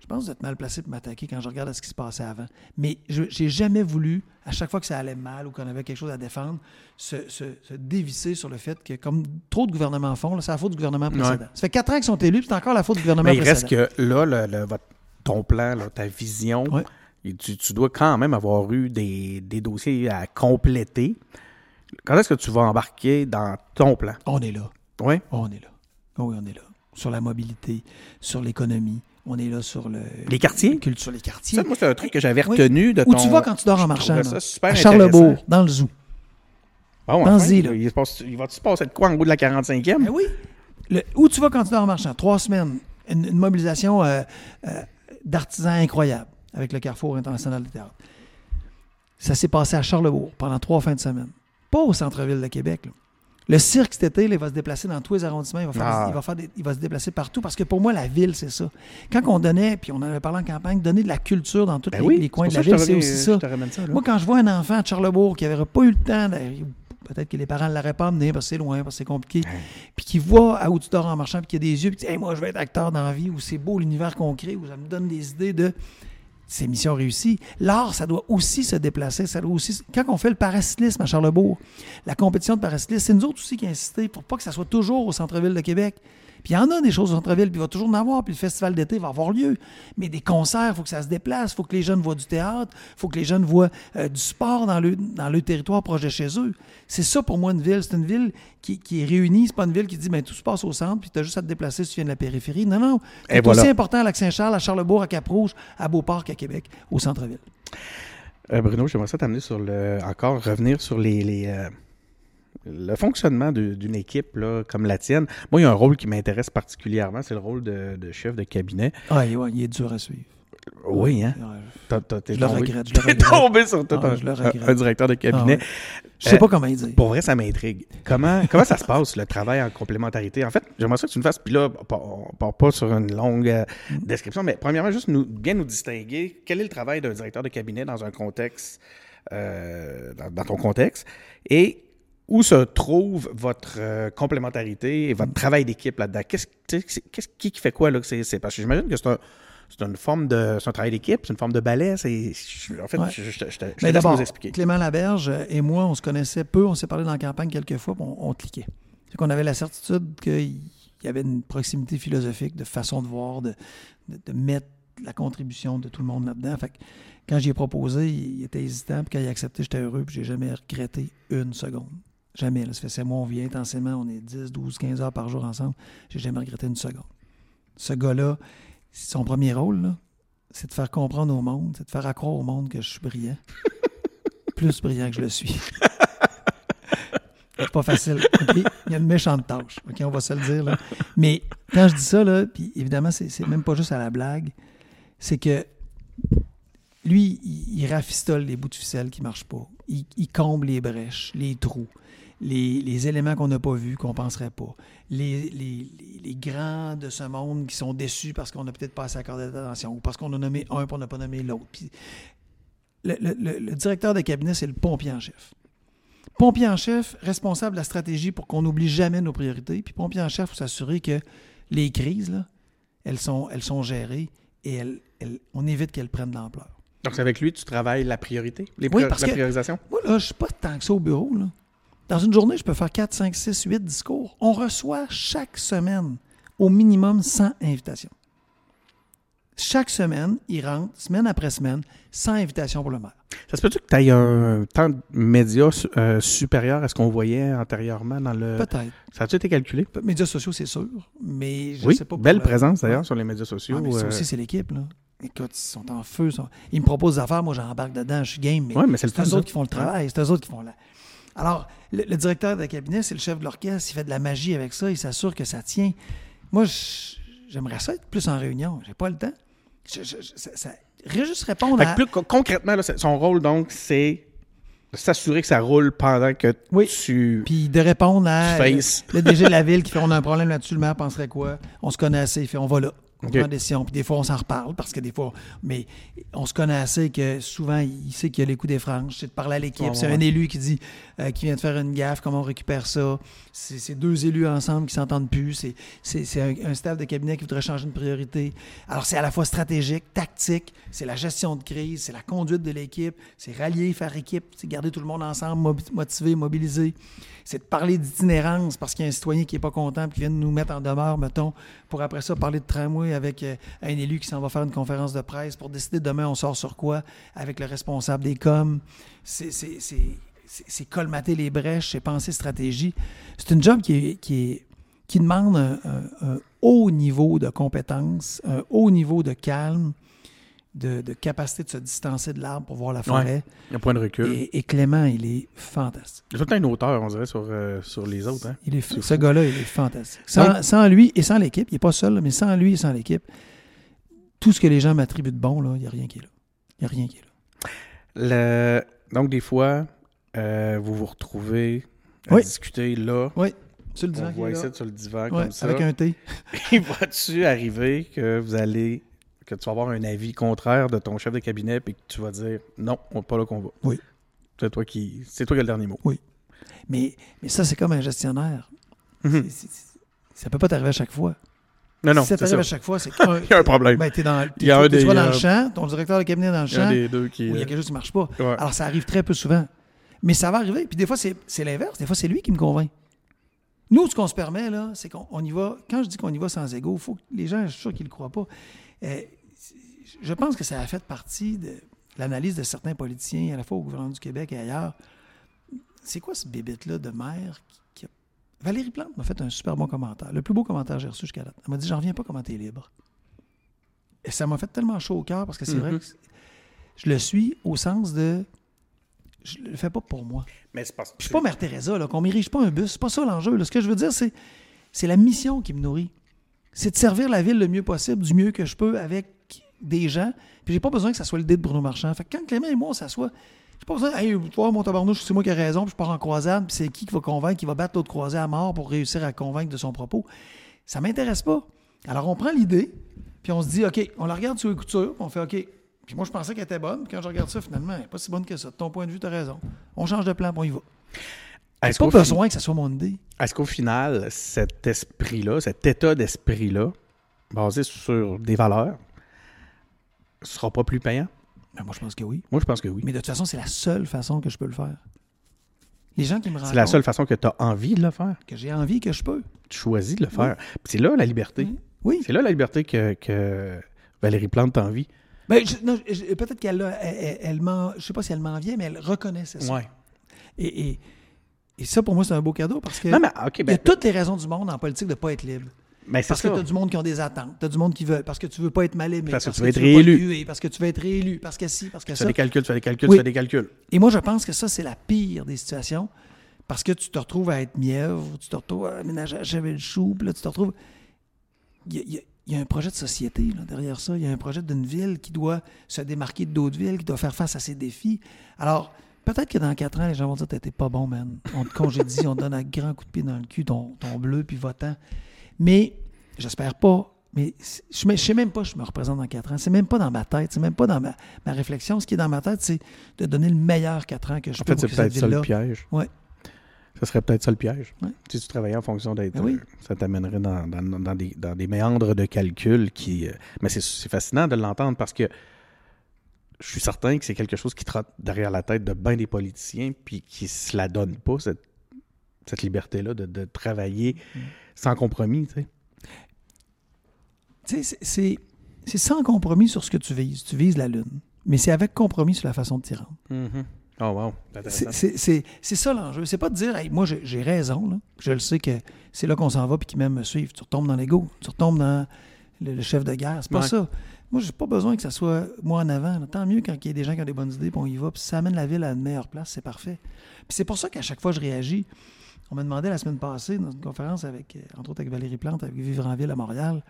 je pense que vous êtes mal placé pour m'attaquer quand je regarde à ce qui se passait avant. Mais je j'ai jamais voulu, à chaque fois que ça allait mal ou qu'on avait quelque chose à défendre, se, se- se dévisser sur le fait que, comme trop de gouvernements font, c'est la faute du gouvernement précédent. Ça fait quatre ans qu'ils sont élus, puis c'est encore la faute du gouvernement Mais il précédent. reste que là, le- le- votre- ton plan, là, ta vision, Ouais. et tu, tu dois quand même avoir eu des, des dossiers à compléter. Quand est-ce que tu vas embarquer dans ton plan? On est là. Oui? On est là. Oui, on est là. Sur la mobilité, sur l'économie, on est là sur le... Les quartiers? Culture, les quartiers. Ça, moi, c'est un truc que j'avais retenu de Où ton... tu vas quand tu dors en marchant? ça super à Charlebourg, dans le zoo. Bon, Pense-y, enfin, là. Il, se passe- il va-tu se passer de quoi en haut de la 45e? Ben oui. Le- où tu vas quand tu dors en marchand? Trois semaines. Une, une mobilisation euh, euh, d'artisans incroyable avec le Carrefour international de théâtre. Ça s'est passé à Charlebourg pendant trois fins de semaine. Pas au centre-ville de Québec. là. Le cirque cet été, là, il va se déplacer dans tous les arrondissements. Il va, faire Ah. des- il, va faire des- il va se déplacer partout parce que pour moi, la ville, c'est ça. Quand on donnait, puis on en avait parlé en campagne, donner de la culture dans tous Ben les, oui, les coins de la ville, c'est aussi ça. Moi, quand je vois un enfant à Charlebourg qui n'aurait pas eu le temps, d'aller- peut-être que les parents ne l'auraient pas amené parce que c'est loin, parce que c'est compliqué, puis qui voit à où tu dors en marchant, puis qui a des yeux, puis qui dit Hey, Moi, je vais être acteur dans la vie, ou c'est beau l'univers qu'on crée, ou ça me donne des idées de. C'est mission réussie. L'art, ça doit aussi se déplacer. Ça doit aussi... Quand on fait le paracyclisme à Charlebourg, la compétition de paracyclisme, c'est nous autres aussi qui insistons pour pas que ça soit toujours au centre-ville de Québec. Puis il y en a des choses au centre-ville, puis il va toujours en avoir, puis le festival d'été va avoir lieu. Mais des concerts, il faut que ça se déplace, il faut que les jeunes voient du théâtre, il faut que les jeunes voient euh, du sport dans le, dans le territoire proche de chez eux. C'est ça pour moi une ville. C'est une ville qui, qui est réunie. C'est pas une ville qui dit ben, tout se passe au centre, puis tu as juste à te déplacer si tu viens de la périphérie. Non, non. C'est voilà. aussi important à Lac-Saint-Charles, à Charlebourg, à Cap-Rouge, à Beauport, à Québec, au centre-ville. Euh, Bruno, j'aimerais ça t'amener sur le. Encore revenir sur les. les, euh, le fonctionnement d'une équipe là, comme la tienne, moi, il y a un rôle qui m'intéresse particulièrement, c'est le rôle de, de chef de cabinet. Ah, ouais, il est dur à suivre. Oui, hein? Ouais. T'as- t'as- t'es Je le tombé- regrette, je le T'es regrette. tombé sur tout Ah, un, je directeur de cabinet. Ah ouais. Je sais Euh, pas comment il dit. Pour vrai, ça m'intrigue. Comment, comment ça se passe, le travail en complémentarité? En fait, j'aimerais ça que tu nous fasses, puis là, on part- pas sur une longue euh, Mm. description, mais premièrement, juste nous, bien nous distinguer, quel est le travail d'un directeur de cabinet dans un contexte, euh, dans, dans ton contexte, et où se trouve votre euh, complémentarité et votre travail d'équipe là-dedans? Qu'est-ce, qu'est-ce qui qui fait quoi, là? que C'est, c'est- parce que j'imagine que c'est un... C'est une forme de, c'est un travail d'équipe, c'est une forme de ballet. C'est, en fait, Ouais. je, je, je, je Mais d'abord, expliquer. Clément Laberge et moi, on se connaissait peu. On s'est parlé dans la campagne quelques fois, puis on, on cliquait. C'est qu'on avait la certitude qu'il y avait une proximité philosophique, de façon de voir, de, de- de mettre la contribution de tout le monde là-dedans. Fait que quand j'y ai proposé, il, était hésitant, puis quand il a accepté, j'étais heureux, puis j'ai jamais regretté une seconde. Jamais. Là. Ça fait c'est moi, on vit intensément, on est 10, 12, 15 heures par jour ensemble. J'ai jamais regretté une seconde. Ce gars-là, son premier rôle, c'est de faire comprendre au monde, c'est de faire accroire au monde que je suis brillant. Plus brillant que je le suis. c'est pas facile. Il y a une méchante tâche. OK, on va se le dire. Là. Mais quand je dis ça, là, puis évidemment, c'est, c'est même pas juste à la blague, c'est que lui, il, il rafistole les bouts de ficelle qui marchent pas. Il, il comble les brèches, les trous, les, les éléments qu'on n'a pas vus, qu'on penserait pas. Les, les- les- les grands de ce monde qui sont déçus parce qu'on n'a peut-être pas assez accordé d'attention ou parce qu'on a nommé un on n'a pas nommé l'autre. Le, le- le- le directeur de cabinet, c'est le pompier en chef. Pompier en chef, responsable de la stratégie pour qu'on n'oublie jamais nos priorités. Puis pompier en chef, il faut s'assurer que les crises, là, elles, sont, elles sont gérées et elles, elles- on évite qu'elles prennent de l'ampleur. Donc, c'est avec lui que tu travailles la priorité, les Oui, priori- parce la que- priorisation? Moi, là, je suis pas tant que ça au bureau. Là. Dans une journée, je peux faire 4, 5, 6, 8 discours. On reçoit chaque semaine au minimum 100 invitations. Chaque semaine, il rentre, semaine après semaine, 100 invitations pour le maire. Ça se peut-tu que tu aies un temps de médias euh, supérieur à ce qu'on voyait antérieurement dans le. Peut-être. Ça a-tu été calculé? Médias sociaux, c'est sûr, mais je oui. sais pas Belle le- présence d'ailleurs sur les médias sociaux. Ah, mais ça euh, aussi, c'est l'équipe. là. Écoute, ils sont en feu. ils sont- Ils me proposent des affaires, moi j'embarque dedans, je suis game. Mais ouais, mais c'est le c'est fun. eux autres qui font le travail, c'est eux autres qui font la. Alors, le, le directeur de cabinet, c'est le chef de l'orchestre, il fait de la magie avec ça, il s'assure que ça tient. Moi, j'aimerais ça être plus en réunion, j'ai pas le temps. Je, je- je- ça, ça- juste répondre à. plus co- concrètement, là, son rôle, donc, c'est de s'assurer que ça roule pendant que Oui. tu, Puis de répondre à. faces. Le DG de la ville qui fait on a un problème là-dessus, le maire penserait quoi? On se connaît assez, il fait on va là. On prend une décision. Puis des fois, on s'en reparle parce que des fois, mais on se connaît assez que souvent, il sait qu'il y a les coups des franges. C'est de parler à l'équipe. C'est ouais. un élu qui dit euh, qui vient de faire une gaffe, comment on récupère ça. C'est deux élus ensemble qui s'entendent plus. C'est- un, staff de cabinet qui voudrait changer une priorité. Alors, c'est à la fois stratégique, tactique, c'est la gestion de crise, c'est la conduite de l'équipe, c'est rallier, faire équipe, c'est garder tout le monde ensemble, mobi- motiver, mobiliser c'est de parler d'itinérance parce qu'il y a un citoyen qui n'est pas content et qui vient de nous mettre en demeure, mettons, pour après ça parler de tramway avec euh, un élu qui s'en va faire une conférence de presse pour décider demain on sort sur quoi avec le responsable des coms. C'est- C'est colmater les brèches, c'est penser stratégie. C'est une job qui, est, qui, est- qui demande un, un- un haut niveau de compétence, un haut niveau de calme, de, de capacité de se distancer de l'arbre pour voir la forêt. Un point de recul. Et, et Clément, il est fantastique. Il y a tout le temps une hauteur, on dirait, sur, euh, sur les autres. Hein? Il est, ce gars-là, il est fantastique. Sans, lui et sans l'équipe, il n'est pas seul, mais sans lui et sans l'équipe, tout ce que les gens m'attribuent de bon, il n'y a rien qui est là. Il n'y a rien qui est là. Le- Donc, des fois, euh, vous vous retrouvez à Oui. discuter là. Sur le On divan voit ici là. sur le divan Ouais, comme ça. avec un thé. Il va-tu arriver que vous allez que tu vas avoir un avis contraire de ton chef de cabinet et que tu vas dire non, on n'est pas là qu'on va? Oui. C'est toi qui. C'est toi qui as le dernier mot. Mais, mais ça, c'est comme un gestionnaire. C'est- c'est- ça peut pas t'arriver à chaque fois. Non, non, si ça t'arrive à chaque fois, c'est qu'un. Il y a un problème. Ben, t'es dans, t'es, Il y a un t'es des- soit dans a le champ, ton directeur de cabinet est dans le Il y a un champ, des deux qui. ou il y a euh, quelque chose qui marche pas. ouais. Alors, ça arrive très peu souvent. Mais ça va arriver. Puis des fois, c'est l'inverse. Des fois, c'est lui qui me convainc. Nous, ce qu'on se permet, là, c'est qu'on on y va. Quand je dis qu'on y va sans ego, faut que les gens, je suis sûr qu'ils ne le croient pas. Euh, je pense que ça a fait partie de l'analyse de certains politiciens, à la fois au gouvernement du Québec et ailleurs. C'est quoi ce bébête-là de maire qui, qui a- Valérie Plante m'a fait un super bon commentaire. Le plus beau commentaire que j'ai reçu jusqu'à date. Elle m'a dit J'en reviens pas comment tu es libre. Et ça m'a fait tellement chaud au cœur parce que c'est vrai Mhm. que je le suis au sens de je le fais pas pour moi. Mais c'est je suis pas Mère Teresa, là, qu'on m'érige pas un bus. C'est pas ça l'enjeu. Ce que je veux dire, c'est, c'est la mission qui me nourrit. C'est de servir la ville le mieux possible, du mieux que je peux avec des gens. Puis j'ai pas besoin que ça soit le dé de Bruno Marchand. Fait que quand Clément et moi, on s'assoit, j'ai pas besoin, hey, toi, mon tabarnouche, c'est moi qui ai raison, puis je pars en croisade, puis c'est qui qui va convaincre, qui va battre l'autre croisé à mort pour réussir à convaincre de son propos. Ça m'intéresse pas. Alors on prend l'idée, puis on se dit, OK, on la regarde sous les coutures, puis on fait OK. Puis moi, je pensais qu'elle était bonne, puis quand je regarde ça, finalement, elle n'est pas si bonne que ça. De ton point de vue, tu as raison. On change de plan, puis on y va. Est-ce pas besoin que ça soit mon idée. est-ce qu'au final, cet esprit-là, cet état d'esprit-là, basé sur des valeurs, sera pas plus payant? Ben, moi, je pense que oui. Moi, je pense que oui. Mais de toute façon, c'est la seule façon que je peux le faire. Les gens qui me rencontrent, C'est la seule façon que tu as envie de le faire. que j'ai envie que je peux. Tu choisis de le faire. Puis C'est là la liberté. Oui. Oui. C'est là la liberté que, que Valérie Plante a envie. Ben, peut-être qu'elle elle, elle, je sais pas si elle m'en vient, mais elle reconnaissait ça. Ouais. Et, et, et ça, pour moi, c'est un beau cadeau parce que Non, mais y a ben, toutes les raisons du monde en politique de ne pas être libre. ben, Parce que ça. tu as du monde qui ont des attentes. Tu as du monde qui veut. Parce que tu veux pas être mal aimé. Parce que tu veux être réélu. parce que tu veux être réélu. Parce que si, parce que Tu fais ça. des calculs, tu fais des calculs, Oui. tu fais des calculs. Et moi, je pense que ça, c'est la pire des situations. Parce que tu te retrouves à être mièvre, tu te retrouves à ménager à le chou, puis là, tu te retrouves. Il y a, il y a- un projet de société là, derrière ça. Il y a un projet d'une ville qui doit se démarquer d'autres villes, qui doit faire face à ses défis. Alors, peut-être que dans quatre ans, les gens vont dire T'étais pas bon, man. On te congédie, on te donne un grand coup de pied dans le cul, ton, ton bleu, puis votant. Mais, j'espère pas. Mais je ne sais même pas je me représente dans quatre ans. C'est même pas dans ma tête. C'est même pas dans ma, ma réflexion. Ce qui est dans ma tête, c'est de donner le meilleur quatre ans que je En peux fait, c'est pour que cette peut-être ça le ville-là- piège. Ouais. Ça serait peut-être ça le piège. Ouais. Si tu travaillais en fonction d'être. Ben oui. euh, Ça t'amènerait dans, dans- dans des, dans des méandres de calcul qui. euh, Mais c'est- fascinant de l'entendre parce que je suis certain que c'est quelque chose qui trotte derrière la tête de bien des politiciens puis qui se la donne pas, cette, cette liberté-là de, de travailler Mm. sans compromis. Tu sais. C'est- c'est sans compromis sur ce que tu vises. Tu vises la Lune. Mais c'est avec compromis sur la façon de t'y rendre. Oh, wow. C'est ça l'enjeu. C'est pas de dire, Hey, moi j'ai raison. Là. Je le sais que c'est là qu'on s'en va puis qu'ils m'aiment me suivre. Tu retombes dans l'ego. Tu retombes dans le, le chef de guerre. C'est pas Ouais. ça. Moi, j'ai pas besoin que ça soit moi en avant. là. Tant mieux quand il y a des gens qui ont des bonnes idées puis on y va. Puis ça amène la ville à une meilleure place, c'est parfait. Puis c'est pour ça qu'à chaque fois je réagis. On m'a demandé la semaine passée dans une conférence avec, euh, entre autres avec Valérie Plante, avec Vivre en ville à Montréal,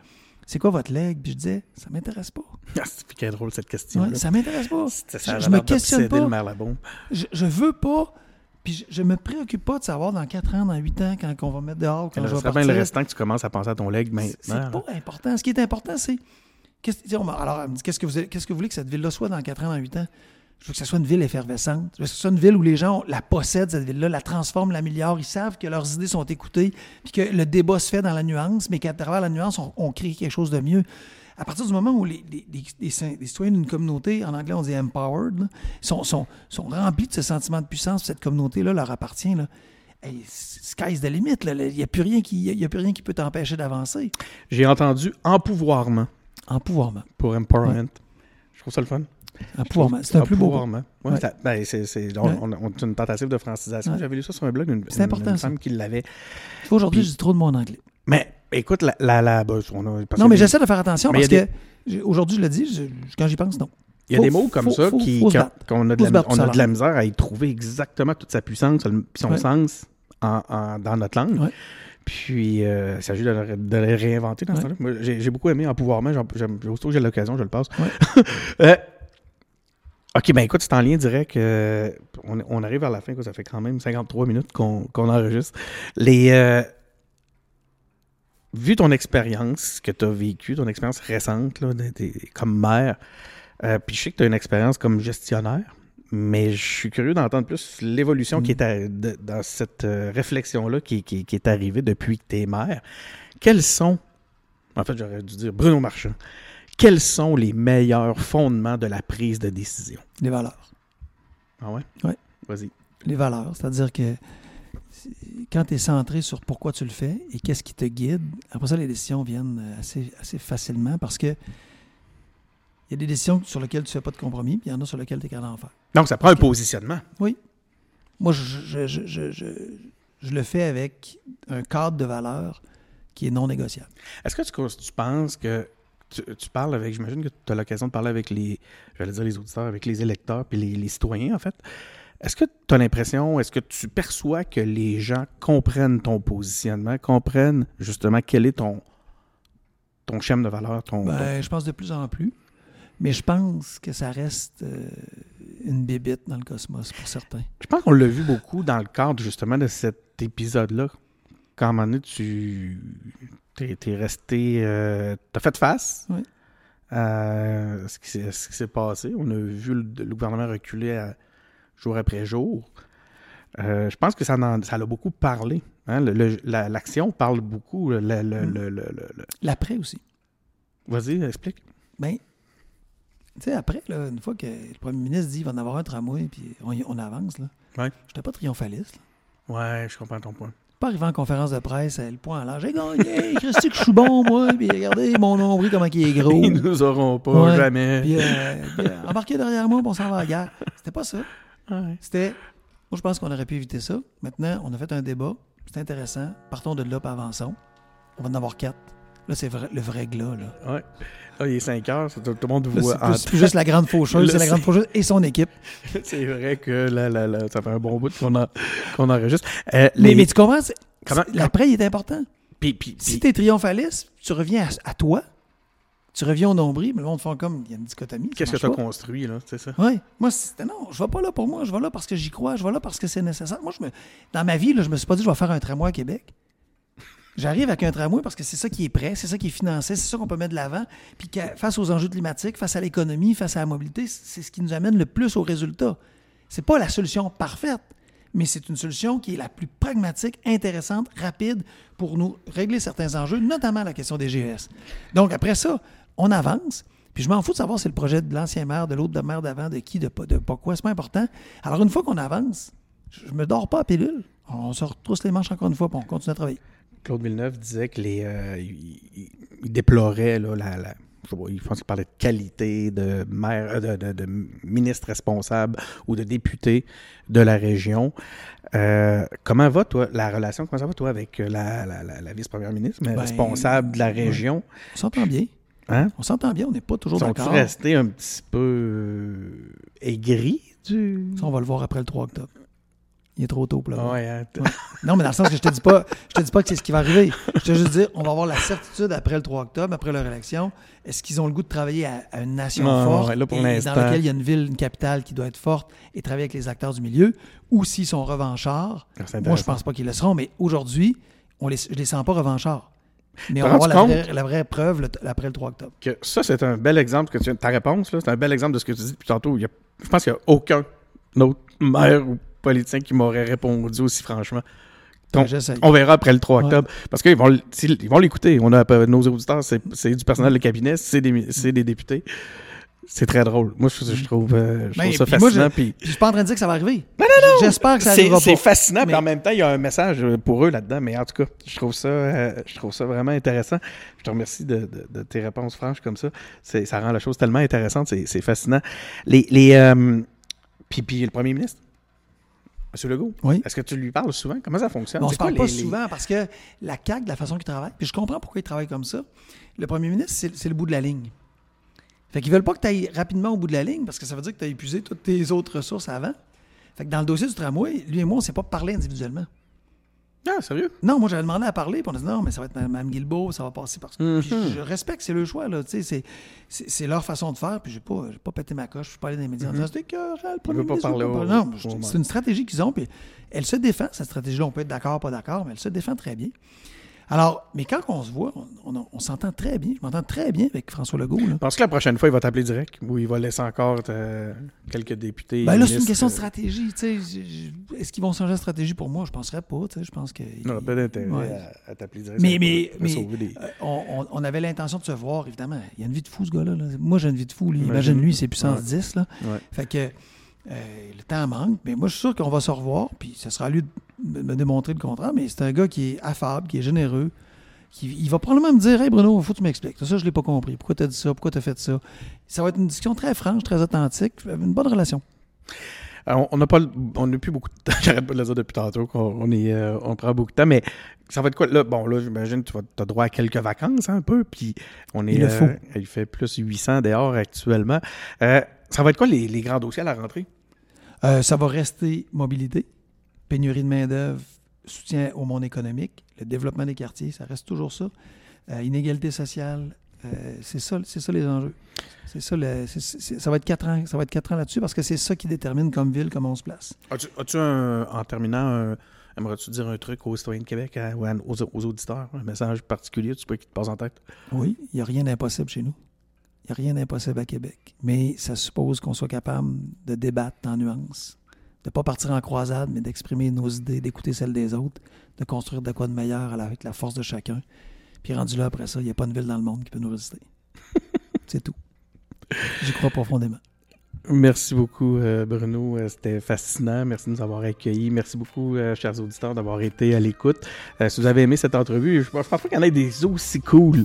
c'est quoi votre leg? Puis je disais, ça m'intéresse pas. Ah, c'est bien drôle cette question. Ouais, ça m'intéresse pas. Ça, Je, me questionne pas. le. Je, je veux pas. Puis je, je me préoccupe pas de savoir dans 4 ans, dans 8 ans, quand on va mettre dehors, quand Ça je vais bien le restant que tu commences à penser à ton leg C'est- C'est maintenant. pas important. Ce qui est important, c'est. alors, elle me dit qu'est-ce que, vous, qu'est-ce que vous voulez que cette ville-là soit dans 4 ans, dans 8 ans? Je veux que ce soit une ville effervescente. Je veux que ce soit une ville où les gens la possèdent, cette ville-là, la transforment, l'améliorent. Ils savent que leurs idées sont écoutées, puis que le débat se fait dans la nuance, mais qu'à travers la nuance, on, on crée quelque chose de mieux. À partir du moment où les, les- les- les cin- les citoyens d'une communauté, en anglais on dit empowered, là, sont, sont, sont remplis de ce sentiment de puissance, cette communauté-là leur appartient. Là. Hey, sky's the limit. Il n'y a, plus rien qui- il y a plus rien qui peut t'empêcher d'avancer. J'ai entendu empouvoirment Empouvoirment. pour empowerment. Je trouve ça le fun. Empouvoirment. C'est un plus beau. Ouais, ben, c'est, on, on- une tentative de francisation. Ouais. J'avais lu ça sur un blog une- important, une femme qui l'avait. Aujourd'hui, dis trop de mon anglais. Mais écoute, la, la, la- ben, on a- Non, que mais j'essaie de faire attention Mais parce que j'ai- aujourd'hui, je le dis, je- quand j'y pense, non. Il y a faut- des mots comme faut- ça faut- qui, qu'on a de la, on a de la misère à y trouver exactement toute sa puissance, puis son sens en- en- dans notre langue. Puis, euh, il s'agit de, de le réinventer dans ce temps-là. J'ai, j'ai beaucoup aimé Empouvoirment. J'en- j'aime- Aussitôt que j'ai l'occasion, je le passe. Ouais. Euh, OK, ben écoute, c'est en lien direct. euh, on, on arrive à la fin, quoi, ça fait quand même 53 minutes qu'on, enregistre. Les, euh, vu ton expérience que tu as vécue, ton expérience récente là, de- de- comme maire, euh, puis je sais que tu as une expérience comme gestionnaire, mais je suis curieux d'entendre plus l'évolution qui est à- de- dans cette euh, réflexion-là qui, qui- qui est arrivée depuis que tu es maire. Quels sont, en fait, j'aurais dû dire Bruno Marchand, quels sont les meilleurs fondements de la prise de décision? Les valeurs. Ah ouais? Ouais. Vas-y. Les valeurs. C'est-à-dire que quand tu es centré sur pourquoi tu le fais et qu'est-ce qui te guide, après ça, les décisions viennent euh, assez, assez facilement parce que il y a des décisions sur lesquelles tu ne fais pas de compromis, puis il y en a sur lesquelles tu es capable d'en faire. Donc, ça prend un positionnement. Moi, je, je, je, je, je- je le fais avec un cadre de valeurs qui est non négociable. Est-ce que tu, tu penses que tu, tu parles avec, j'imagine que tu as l'occasion de parler avec les, j'allais dire les auditeurs, avec les électeurs puis les, les citoyens, en fait. Est-ce que tu as l'impression, est-ce que tu perçois que les gens comprennent ton positionnement, comprennent justement quel est ton, ton schéma de valeur, ton, Ben, je pense de plus en plus. Mais je pense que ça reste euh, une bébite dans le cosmos pour certains. Je pense qu'on l'a vu beaucoup dans le cadre justement de cet épisode-là. Quand à un moment donné, tu es, resté. Euh, tu as fait face Oui. à ce qui s'est- ce qui s'est passé. On a vu le, le gouvernement reculer à- jour après jour. Euh, je pense que ça en- ça l'a beaucoup parlé. hein. La- L'action parle beaucoup. Le- Mm. L'après aussi. Vas-y, explique. Ben, tu sais, après, là, une fois que le premier ministre dit qu'il va en avoir un tramway, puis on avance, là. Ouais. J'étais pas triomphaliste. là. Ouais, je comprends ton point. Pas arrivé en conférence de presse, le point en l'air. J'ai gagné, Christy, que je suis bon, moi, puis regardez mon nombril, comment il est gros. Ils nous auront pas, Ouais. jamais. Puis, euh, puis, euh, embarquez derrière moi, puis on s'en va à la guerre. C'était pas ça. Ouais. C'était. Moi, je pense qu'on aurait pu éviter ça. Maintenant, on a fait un débat. C'est intéressant. Partons de là, puis avançons. On va en avoir quatre. Là, c'est vrai- le vrai glas, là. Ouais. Là, il est 5 heures, tout, tout le monde Là, voit. c'est plus, juste la grande faucheuse, c'est la grande faucheuse et son équipe. C'est vrai que là, là, là, ça fait un bon bout qu'on en- qu'on enregistre. Euh, Mais, les- mais tu comprends? L'après, il est important. puis- puis- Si tu es triomphaliste, tu reviens à, à toi, tu reviens au nombril, mais le monde fait comme, il y a une dichotomie. Qu'est-ce que tu as construit, là, c'est ça? Oui. Moi, c'était non, je vais pas là pour moi, je vais là parce que j'y crois, je vais là parce que c'est nécessaire. Moi, je me, dans ma vie, là, je me suis pas dit, je vais faire un tramway à Québec. J'arrive avec un tramway parce que c'est ça qui est prêt, c'est ça qui est financé, c'est ça qu'on peut mettre de l'avant. Puis face aux enjeux climatiques, face à l'économie, face à la mobilité, c'est ce qui nous amène le plus au résultat. C'est pas la solution parfaite, mais c'est une solution qui est la plus pragmatique, intéressante, rapide pour nous régler certains enjeux, notamment la question des GES. Donc après ça, on avance. Puis je m'en fous de savoir si c'est le projet de l'ancien maire, de l'autre de maire d'avant, de qui, de pas, de pas quoi, c'est pas important. Alors une fois qu'on avance, je me dors pas à pilule. On se retrousse les manches encore une fois, puis on continue à travailler. Claude Villeneuve disait que les. euh, il, déplorait là, la. la- je sais pas, il pense qu'il parlait de qualité de maire, euh, de, de, de ministre responsable ou de député de la région. Euh, comment va, toi, la relation, comment ça va, toi, avec la, la, la, la vice-première ministre, mais Ben, responsable de la région? On s'entend bien. Hein? On s'entend bien, on n'est pas toujours Sont-ils d'accord. restés un petit peu aigris du. Ça, on va le voir après le 3 octobre. Il est trop tôt pour le voir. Ouais, hein, Non, mais dans le sens que je te dis pas, je te dis pas que c'est ce qui va arriver. Je te juste dire, on va avoir la certitude après le 3 octobre, après leur élection. Est-ce qu'ils ont le goût de travailler à, à une nation Non, forte ouais, là, pour et l'instant. dans laquelle il y a une ville, une capitale qui doit être forte et travailler avec les acteurs du milieu, ou s'ils sont revanchards? c'est Moi, je pense pas qu'ils le seront, mais aujourd'hui, on les, je les sens pas revanchards. Mais on va avoir la vraie, la vraie preuve le- après le 3 octobre. que ça, c'est un bel exemple que tu, ta réponse, là, c'est un bel exemple de ce que tu dis depuis tantôt. Il y a- je pense qu'il n'y a aucun autre maire ou politicien qui m'aurait répondu aussi franchement. Donc, J'essaye. On verra après le 3 Ouais. octobre. Parce qu'ils vont, ils l'écouter. On a euh, nos auditeurs, c'est du personnel de cabinet, c'est des, des députés. C'est très drôle. Moi, je, je trouve, euh, je Ben, trouve ça puis moi, fascinant. je- puis Je suis pas en train de dire que ça va arriver. J'espère que ça arrivera c'est fascinant, Mais- en même temps, il y a un message euh, pour eux là-dedans. Mais en tout cas, je trouve ça, euh, je trouve ça vraiment intéressant. Je te remercie de, de- de tes réponses franches comme ça. Ça rend la chose tellement intéressante. C'est c'est fascinant. Les, les, euh, puis, puis le premier ministre, M. Legault, Oui. est-ce que tu lui parles souvent? Comment ça fonctionne? On se parle pas les- souvent parce que la CAQ, de la façon qu'il travaille, puis je comprends pourquoi il travaille comme ça. Le premier ministre, c'est le bout de la ligne. Fait qu'ils veulent pas que tu ailles rapidement au bout de la ligne parce que ça veut dire que tu as épuisé toutes tes autres ressources avant. Fait que dans le dossier du tramway, lui et moi, on s'est pas parlé individuellement. Ah, sérieux? Non, moi, j'avais demandé à parler, puis on a dit non, mais ça va être Mme Guilbeault, ça va passer par. Mhm. Puis je, respecte, c'est le choix, là. Tu sais, c'est- c'est c'est leur façon de faire, puis j'ai pas, pas pété ma coche, je suis pas allé dans les médias en disant c'était écœurant, le premier Mhm. pas parler pas au- Non, c'est une stratégie qu'ils ont, puis elle se défend, cette stratégie-là. On peut être d'accord, pas d'accord, mais elle se défend très bien. Alors, mais quand on se voit, on, on- on s'entend très bien. Je m'entends très bien avec François Legault. Je pense que la prochaine fois, il va t'appeler direct ou il va laisser encore euh, quelques députés. Ben là, c'est une question de euh, stratégie. Est-ce qu'ils vont changer de stratégie pour moi? Je penserais pas. tu sais. Je pense que. On n'a pas d'intérêt Ouais. à, à t'appeler direct. Mais, mais, mais des- euh, on, on- on avait l'intention de se voir, évidemment. Il y a une vie de fou, ce gars-là. là. Moi, j'ai une vie de fou. Lui. Imagine. Imagine, lui, c'est puissance Ouais. 10. Là. Ouais. Fait que euh, le temps manque. Mais moi, je suis sûr qu'on va se revoir. Puis ce sera à lui de me démontrer le contraire. Mais c'est un gars qui est affable, qui est généreux. Qui, il va probablement me dire Hey Bruno, il faut que tu m'expliques. Ça, je ne l'ai pas compris. Pourquoi tu as dit ça? Pourquoi tu as fait ça? Ça va être une discussion très franche, très authentique. Une bonne relation. Alors, on n'a pas, le- on n'a plus beaucoup de temps. J'arrête pas de le dire depuis tantôt qu'on on est, euh, on prend beaucoup de temps, mais ça va être quoi? Là Bon, là, j'imagine que tu as droit à quelques vacances hein, un peu, puis on est. Il le faut. il fait plus 800 dehors actuellement. Euh, ça va être quoi les, les grands dossiers à la rentrée? Euh, ça va rester mobilité, pénurie de main-d'œuvre, soutien au monde économique, le développement des quartiers, ça reste toujours ça. Euh, inégalité sociale, euh, c'est ça, c'est ça les enjeux. C'est ça, le, ça va être quatre ans, ça va être quatre ans là-dessus parce que c'est ça qui détermine comme ville comment on se place. As-tu, en terminant, aimerais-tu dire un truc aux citoyens de Québec à- ou aux auditeurs, un message particulier, tu peux qui te passe en tête? Oui, il n'y a rien d'impossible chez nous. N'y a rien d'impossible à Québec. Mais ça suppose qu'on soit capable de débattre en nuances, de ne pas partir en croisade, mais d'exprimer nos idées, d'écouter celles des autres, de construire de quoi de meilleur avec la force de chacun. Puis rendu là, après ça, il n'y a pas une ville dans le monde qui peut nous résister. C'est tout. J'y crois profondément. Merci beaucoup, euh, Bruno. Euh, C'était fascinant. Merci de nous avoir accueillis. Merci beaucoup, euh, chers auditeurs, d'avoir été à l'écoute. Si vous avez aimé cette entrevue, je, pense pas qu'il y en ait des aussi cool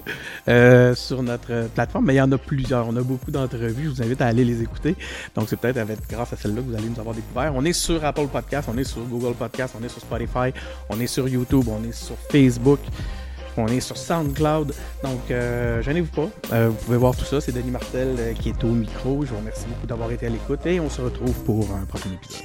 sur notre plateforme, mais il y en a plusieurs. On a beaucoup d'entrevues. Je vous invite à aller les écouter. Donc, c'est peut-être avec, grâce à celle-là que vous allez nous avoir découvert. On est sur Apple Podcast, on est sur Google Podcast, on est sur Spotify, on est sur YouTube, on est sur Facebook. On est sur SoundCloud. Donc, euh, gênez-vous pas. Euh, vous pouvez voir tout ça. C'est Denis Martel euh, qui est au micro. Je vous remercie beaucoup d'avoir été à l'écoute et on se retrouve pour un prochain épisode.